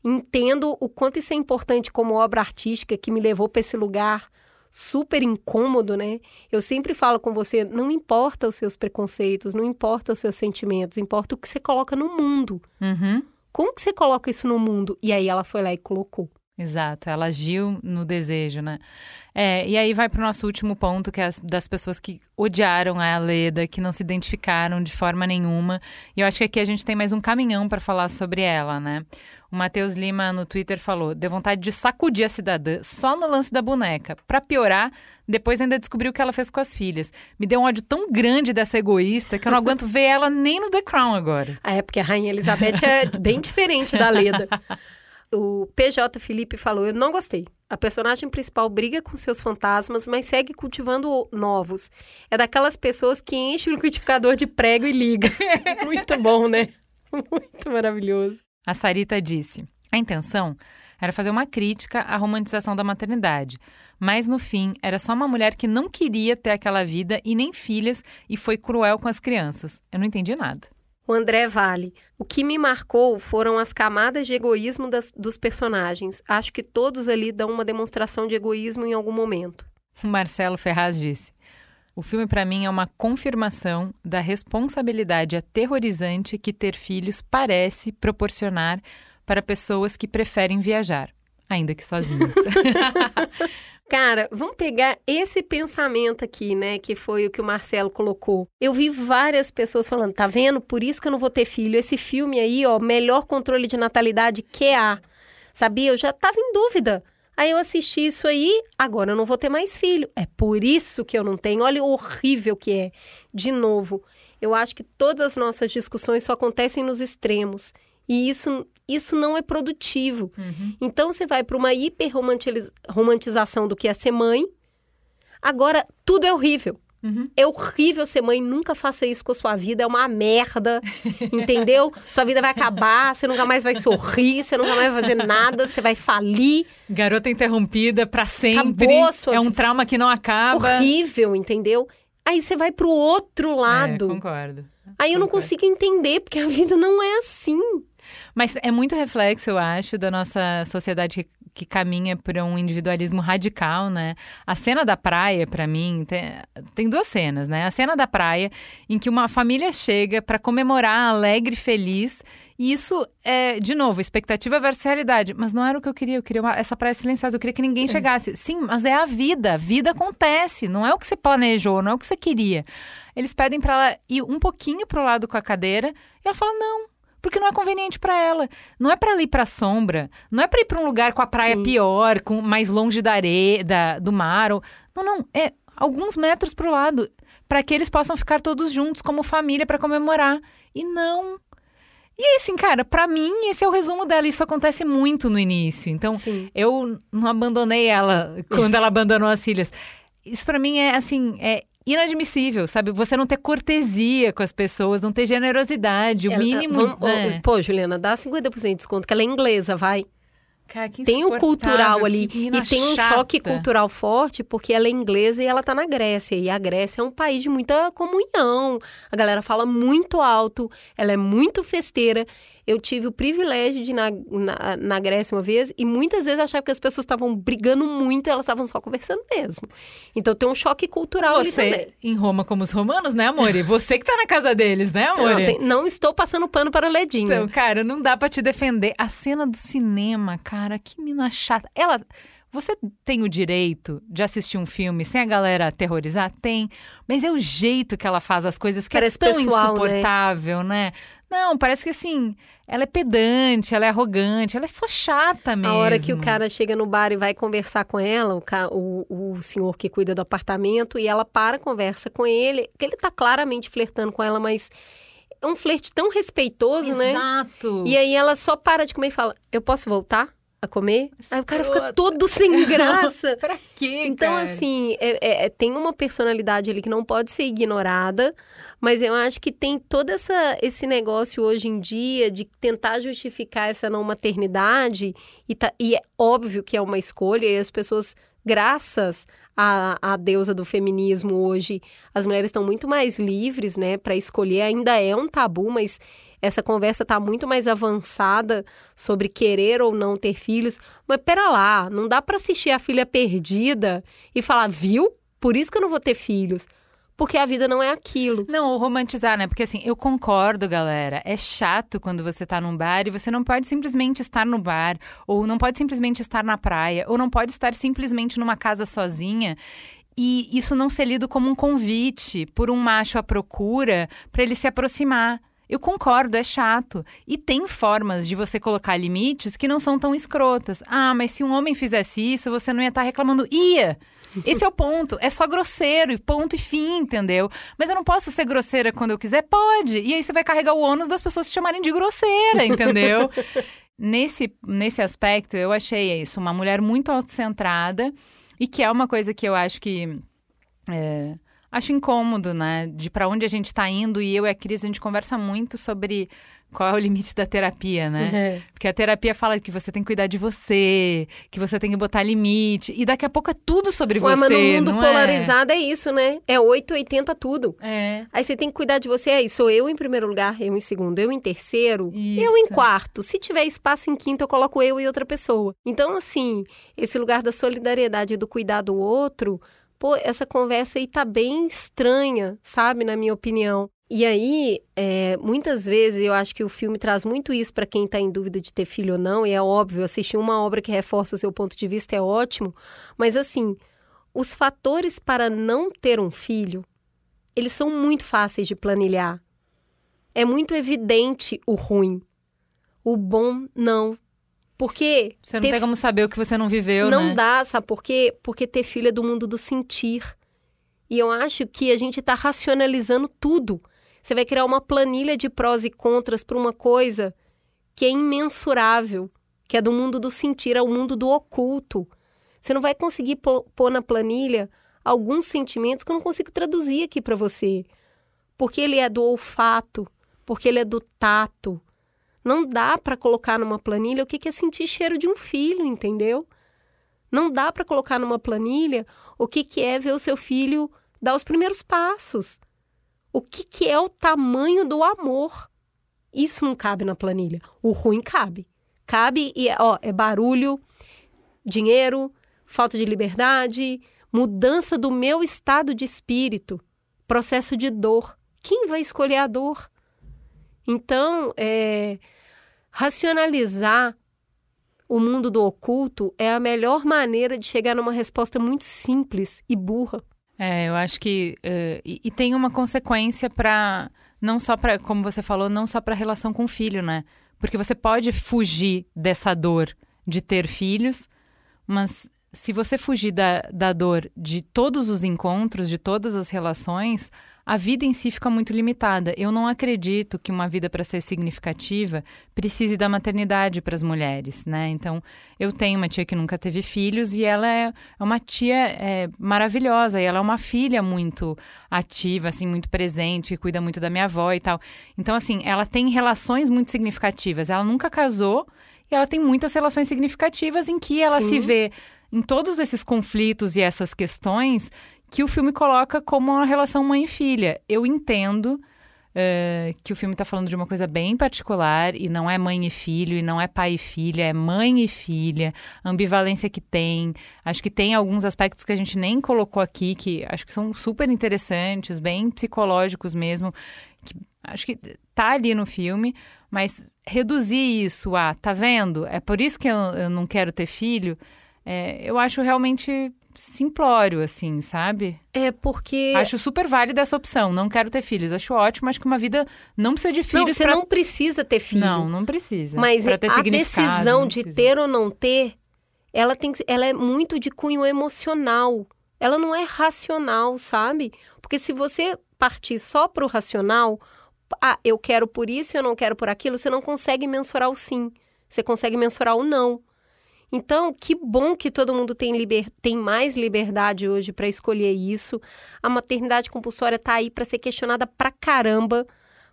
[SPEAKER 2] Entendo o quanto isso é importante como obra artística que me levou para esse lugar super incômodo, né? Eu sempre falo com você, não importa os seus preconceitos, não importa os seus sentimentos, importa o que você coloca no mundo.
[SPEAKER 3] Uhum.
[SPEAKER 2] Como que você coloca isso no mundo? E aí ela foi lá e colocou.
[SPEAKER 3] Exato, ela agiu no desejo, né? É, e aí vai para o nosso último ponto, que é as- das pessoas que odiaram a Leda, que não se identificaram de forma nenhuma. E eu acho que aqui a gente tem mais um caminhão para falar sobre ela, né? O Matheus Lima no Twitter falou: deu vontade de sacudir a cidadã só no lance da boneca. Para piorar, depois ainda descobriu o que ela fez com as filhas. Me deu um ódio tão grande dessa egoísta que eu não aguento ver ela nem no The Crown agora.
[SPEAKER 2] Ah, é porque a Rainha Elizabeth é bem diferente da Leda. O PJ Felipe falou: Eu não gostei. A personagem principal briga com seus fantasmas, mas segue cultivando novos. É daquelas pessoas que enchem o liquidificador de prego e liga. Muito bom, né? Muito maravilhoso.
[SPEAKER 3] A Sarita disse: a intenção era fazer uma crítica à romantização da maternidade, mas no fim era só uma mulher que não queria ter aquela vida e nem filhas e foi cruel com as crianças. Eu não entendi nada.
[SPEAKER 2] O André Vale. O que me marcou foram as camadas de egoísmo das, dos personagens. Acho que todos ali dão uma demonstração de egoísmo em algum momento.
[SPEAKER 3] Marcelo Ferraz disse: O filme, para mim, é uma confirmação da responsabilidade aterrorizante que ter filhos parece proporcionar para pessoas que preferem viajar, ainda que sozinhas.
[SPEAKER 2] Cara, vamos pegar esse pensamento aqui, né? Que foi o que o Marcelo colocou. Eu vi várias pessoas falando, tá vendo? Por isso que eu não vou ter filho. Esse filme aí, ó, melhor controle de natalidade que há. Sabia? Eu já tava em dúvida. Aí eu assisti isso aí, agora eu não vou ter mais filho. É por isso que eu não tenho. Olha o horrível que é. De novo, eu acho que todas as nossas discussões só acontecem nos extremos. E isso, isso não é produtivo. Uhum. Então você vai para uma hiperromantização do que é ser mãe. Agora, tudo é horrível. Uhum. É horrível ser mãe, nunca faça isso com a sua vida, é uma merda, entendeu? Sua vida vai acabar, você nunca mais vai sorrir, você nunca mais vai fazer nada, você vai falir.
[SPEAKER 3] Garota interrompida para sempre. Acabou sua... É um trauma que não acaba.
[SPEAKER 2] Horrível, entendeu? Aí você vai pro outro lado.
[SPEAKER 3] É, concordo.
[SPEAKER 2] Aí eu
[SPEAKER 3] concordo.
[SPEAKER 2] não consigo entender, porque a vida não é assim.
[SPEAKER 3] Mas é muito reflexo, eu acho, da nossa sociedade que, caminha por um individualismo radical, né? A cena da praia, para mim, tem, tem, duas cenas, né? A cena da praia, em que uma família chega para comemorar alegre e feliz. E isso é, de novo, expectativa versus realidade. Mas não era o que eu queria. Eu queria uma, essa praia silenciosa. Eu queria que ninguém é. chegasse. Sim, mas é a vida. A vida acontece. Não é o que você planejou, não é o que você queria. Eles pedem para ela ir um pouquinho pro lado com a cadeira. E ela fala: não, porque não é conveniente para ela. Não é para ela ir para sombra, não é para ir para um lugar com a praia Sim. pior, com mais longe da areia, da, do mar. Ou... Não, não, é alguns metros pro lado, para que eles possam ficar todos juntos como família para comemorar. E não. E aí, assim, cara, para mim, esse é o resumo dela. Isso acontece muito no início. Então, Sim. eu não abandonei ela quando ela abandonou as filhas. Isso para mim é, assim, é inadmissível, sabe? Você não ter cortesia com as pessoas, não ter generosidade, o ela, mínimo. Vamos,
[SPEAKER 2] né? Pô, Juliana, dá 50% de desconto, que ela é inglesa, vai.
[SPEAKER 3] Cara, que
[SPEAKER 2] tem um cultural ali e tem um chata. choque cultural forte porque ela é inglesa e ela tá na Grécia e a Grécia é um país de muita comunhão. A galera fala muito alto, ela é muito festeira eu tive o privilégio de ir na, na, na Grécia uma vez e muitas vezes achava que as pessoas estavam brigando muito e elas estavam só conversando mesmo. Então tem um choque cultural
[SPEAKER 3] Você,
[SPEAKER 2] ali também.
[SPEAKER 3] em Roma como os romanos, né, amore? Você que tá na casa deles, né, amore?
[SPEAKER 2] Não, não estou passando pano para o Ledinho.
[SPEAKER 3] Então, cara, não dá para te defender. A cena do cinema, cara, que mina chata. Ela... Você tem o direito de assistir um filme sem a galera aterrorizar? Tem. Mas é o jeito que ela faz as coisas que é Parece é tão pessoal, né? insuportável, né? né? Não, parece que assim, ela é pedante, ela é arrogante, ela é só chata mesmo.
[SPEAKER 2] A hora que o cara chega no bar e vai conversar com ela, o, o, o senhor que cuida do apartamento, e ela para, conversa com ele, que ele tá claramente flertando com ela, mas é um flerte tão respeitoso,
[SPEAKER 3] Exato.
[SPEAKER 2] né?
[SPEAKER 3] Exato.
[SPEAKER 2] E aí ela só para de comer e fala: Eu posso voltar? A comer. Aí o cara fica todo sem graça.
[SPEAKER 3] pra quê,
[SPEAKER 2] Então,
[SPEAKER 3] cara?
[SPEAKER 2] assim, é, é, tem uma personalidade ali que não pode ser ignorada. Mas eu acho que tem todo essa, esse negócio hoje em dia de tentar justificar essa não maternidade, e, tá, e é óbvio que é uma escolha, e as pessoas, graças à, à deusa do feminismo hoje, as mulheres estão muito mais livres, né, para escolher. Ainda é um tabu, mas essa conversa está muito mais avançada sobre querer ou não ter filhos. Mas pera lá, não dá para assistir a filha perdida e falar, viu? Por isso que eu não vou ter filhos porque a vida não é aquilo.
[SPEAKER 3] Não, romantizar, né? Porque assim, eu concordo, galera. É chato quando você tá num bar e você não pode simplesmente estar no bar, ou não pode simplesmente estar na praia, ou não pode estar simplesmente numa casa sozinha. E isso não ser lido como um convite por um macho à procura para ele se aproximar. Eu concordo, é chato. E tem formas de você colocar limites que não são tão escrotas. Ah, mas se um homem fizesse isso, você não ia estar tá reclamando. Ia! Esse é o ponto. É só grosseiro e ponto e fim, entendeu? Mas eu não posso ser grosseira quando eu quiser? Pode. E aí você vai carregar o ônus das pessoas te chamarem de grosseira, entendeu? nesse, nesse aspecto, eu achei isso. Uma mulher muito autocentrada e que é uma coisa que eu acho que. É, acho incômodo, né? De para onde a gente está indo e eu e a Cris a gente conversa muito sobre qual é o limite da terapia, né?
[SPEAKER 2] É.
[SPEAKER 3] Porque a terapia fala que você tem que cuidar de você, que você tem que botar limite. E daqui a pouco é tudo sobre
[SPEAKER 2] Ué,
[SPEAKER 3] você.
[SPEAKER 2] mas no mundo
[SPEAKER 3] não
[SPEAKER 2] polarizado é? isso, né? É 880 tudo.
[SPEAKER 3] É. é.
[SPEAKER 2] Aí você tem que cuidar de você. Aí sou eu em primeiro lugar, eu em segundo, eu em terceiro,
[SPEAKER 3] Isso.
[SPEAKER 2] eu em quarto. Se tiver espaço em quinto, eu coloco eu e outra pessoa. Então, assim, esse lugar da solidariedade e do cuidar do outro, pô, essa conversa aí tá bem estranha, sabe? Na minha opinião. E aí, é, muitas vezes eu acho que o filme traz muito isso para quem está em dúvida de ter filho ou não, e é óbvio, assistir uma obra que reforça o seu ponto de vista é ótimo, mas assim, os fatores para não ter um filho, eles são muito fáceis de planilhar. É muito evidente o ruim. O bom, não. Porque.
[SPEAKER 3] Você não
[SPEAKER 2] ter
[SPEAKER 3] tem como saber o que você não viveu,
[SPEAKER 2] não
[SPEAKER 3] né?
[SPEAKER 2] dá, sabe por quê? Porque ter filho é do mundo do sentir. E eu acho que a gente está racionalizando tudo. Você vai criar uma planilha de prós e contras para uma coisa que é imensurável, que é do mundo do sentir, é o mundo do oculto. Você não vai conseguir pôr na planilha alguns sentimentos que eu não consigo traduzir aqui para você. Porque ele é do olfato, porque ele é do tato. Não dá para colocar numa planilha o que é sentir cheiro de um filho, entendeu? Não dá para colocar numa planilha o que é ver o seu filho dar os primeiros passos. O que, que é o tamanho do amor? Isso não cabe na planilha. O ruim cabe. Cabe e ó, é barulho, dinheiro, falta de liberdade, mudança do meu estado de espírito, processo de dor. Quem vai escolher a dor? Então, é, racionalizar o mundo do oculto é a melhor maneira de chegar numa resposta muito simples e burra.
[SPEAKER 3] É, eu acho que. Uh, e, e, tem uma consequência para. Não só para, como você falou, não só para a relação com o filho, né? Porque você pode fugir dessa dor de ter filhos, mas se você fugir da, da dor de todos os encontros, de todas as relações, a vida em si fica muito limitada. Eu não acredito que uma vida para ser significativa precise da maternidade para as mulheres, né? Então, eu tenho uma tia que nunca teve filhos e ela é uma tia é, maravilhosa e ela é uma filha muito ativa, assim, muito presente, que cuida muito da minha avó e tal. Então, assim, ela tem relações muito significativas. Ela nunca casou e ela tem muitas relações significativas em que ela
[SPEAKER 2] Sim.
[SPEAKER 3] se vê em todos esses conflitos e essas questões que o filme coloca como uma relação mãe e filha. Eu entendo uh, que o filme está falando de uma coisa bem particular e não é mãe e filho, e não é pai e filha, é mãe e filha, ambivalência que tem. Acho que tem alguns aspectos que a gente nem colocou aqui, que acho que são super interessantes, bem psicológicos mesmo, que acho que tá ali no filme, mas reduzir isso a, tá vendo? É por isso que eu, eu não quero ter filho. É, eu acho realmente simplório, assim, sabe?
[SPEAKER 2] É porque.
[SPEAKER 3] Acho super válida essa opção. Não quero ter filhos. Acho ótimo. Acho que uma vida não precisa de filhos.
[SPEAKER 2] Não, você
[SPEAKER 3] pra...
[SPEAKER 2] não precisa ter filho.
[SPEAKER 3] Não, não precisa.
[SPEAKER 2] Mas a decisão de ter ou não ter, ela, tem, ela é muito de cunho emocional. Ela não é racional, sabe? Porque se você partir só para o racional, ah, eu quero por isso e eu não quero por aquilo, você não consegue mensurar o sim. Você consegue mensurar o não. Então, que bom que todo mundo tem, liber... tem mais liberdade hoje para escolher isso. A maternidade compulsória está aí para ser questionada pra caramba,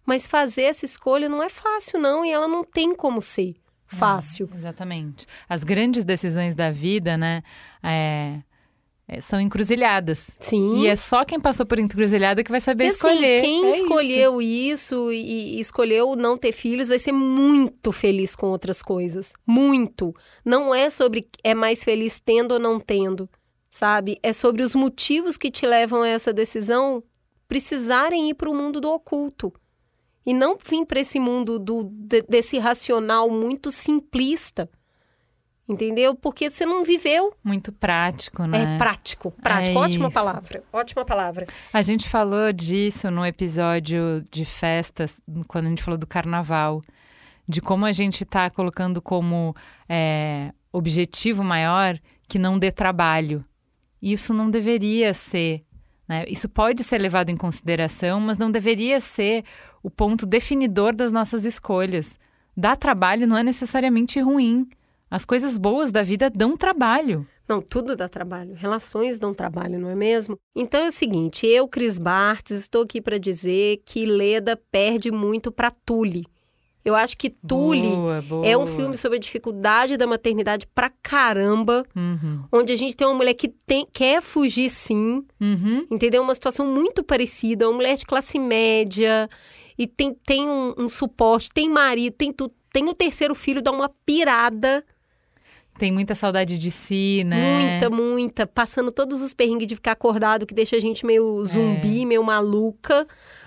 [SPEAKER 2] mas fazer essa escolha não é fácil, não, e ela não tem como ser fácil.
[SPEAKER 3] É, exatamente. As grandes decisões da vida, né, é, é, são encruzilhadas.
[SPEAKER 2] Sim.
[SPEAKER 3] E é só quem passou por encruzilhada que vai saber
[SPEAKER 2] E, assim,
[SPEAKER 3] escolher.
[SPEAKER 2] Quem
[SPEAKER 3] É isso.
[SPEAKER 2] escolheu isso, e, e escolheu não ter filhos vai ser muito feliz com outras coisas. Muito. Não é sobre é mais feliz tendo ou não tendo, sabe? É sobre os motivos que te levam a essa decisão precisarem ir para o mundo do oculto. E não vir para esse mundo do, de- desse racional muito simplista. Entendeu? Porque você não viveu.
[SPEAKER 3] Muito prático, né?
[SPEAKER 2] É prático. Prático.
[SPEAKER 3] É
[SPEAKER 2] Ótima
[SPEAKER 3] isso.
[SPEAKER 2] palavra. Ótima palavra.
[SPEAKER 3] A gente falou disso no episódio de festas, quando a gente falou do carnaval, de como a gente está colocando como é, objetivo maior que não dê trabalho. Isso não deveria ser. né? Isso pode ser levado em consideração, mas não deveria ser o ponto definidor das nossas escolhas. Dar trabalho não é necessariamente ruim. As coisas boas da vida dão trabalho.
[SPEAKER 2] Não, tudo dá trabalho. Relações dão trabalho, não é mesmo? Então é o seguinte, eu, Cris Bartz, estou aqui para dizer que Leda perde muito para Tule. Eu acho que Tule
[SPEAKER 3] Boa, boa.
[SPEAKER 2] é um filme sobre a dificuldade da maternidade pra caramba,
[SPEAKER 3] Uhum.
[SPEAKER 2] onde a gente tem uma mulher que tem- quer fugir sim,
[SPEAKER 3] Uhum.
[SPEAKER 2] entendeu? Uma situação muito parecida, uma mulher de classe média e tem, tem um, um suporte, tem marido, tem tudo. Tem o terceiro filho, dá uma pirada,
[SPEAKER 3] Tem muita saudade de si, né?
[SPEAKER 2] muita, muita, passando todos os perrengues de ficar acordado, que deixa a gente meio zumbi, meio maluca.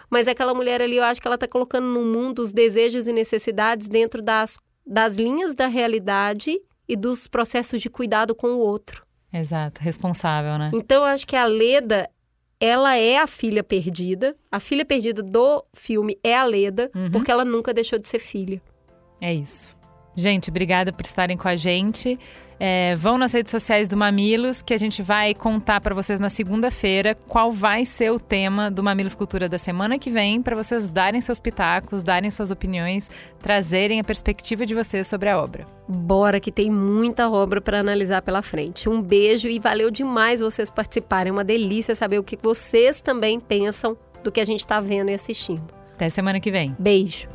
[SPEAKER 2] Mas aquela mulher ali, eu acho que ela tá colocando no mundo os desejos e necessidades dentro das, das linhas da realidade e dos processos de cuidado com o outro.
[SPEAKER 3] Exato, responsável, né?
[SPEAKER 2] Então, eu acho que a Leda, ela é a filha perdida. A filha perdida do filme é a Leda,
[SPEAKER 3] Uhum.
[SPEAKER 2] porque ela nunca deixou de ser filha.
[SPEAKER 3] É isso. Gente, obrigada por estarem com a gente. É, vão nas redes sociais do Mamilos, que a gente vai contar para vocês na segunda-feira qual vai ser o tema do Mamilos Cultura da semana que vem, para vocês darem seus pitacos, darem suas opiniões, trazerem a perspectiva de vocês sobre a obra.
[SPEAKER 2] Bora, que tem muita obra para analisar pela frente. Um beijo e valeu demais vocês participarem. É uma delícia saber o que vocês também pensam do que a gente está vendo e assistindo.
[SPEAKER 3] Até semana que vem.
[SPEAKER 2] Beijo.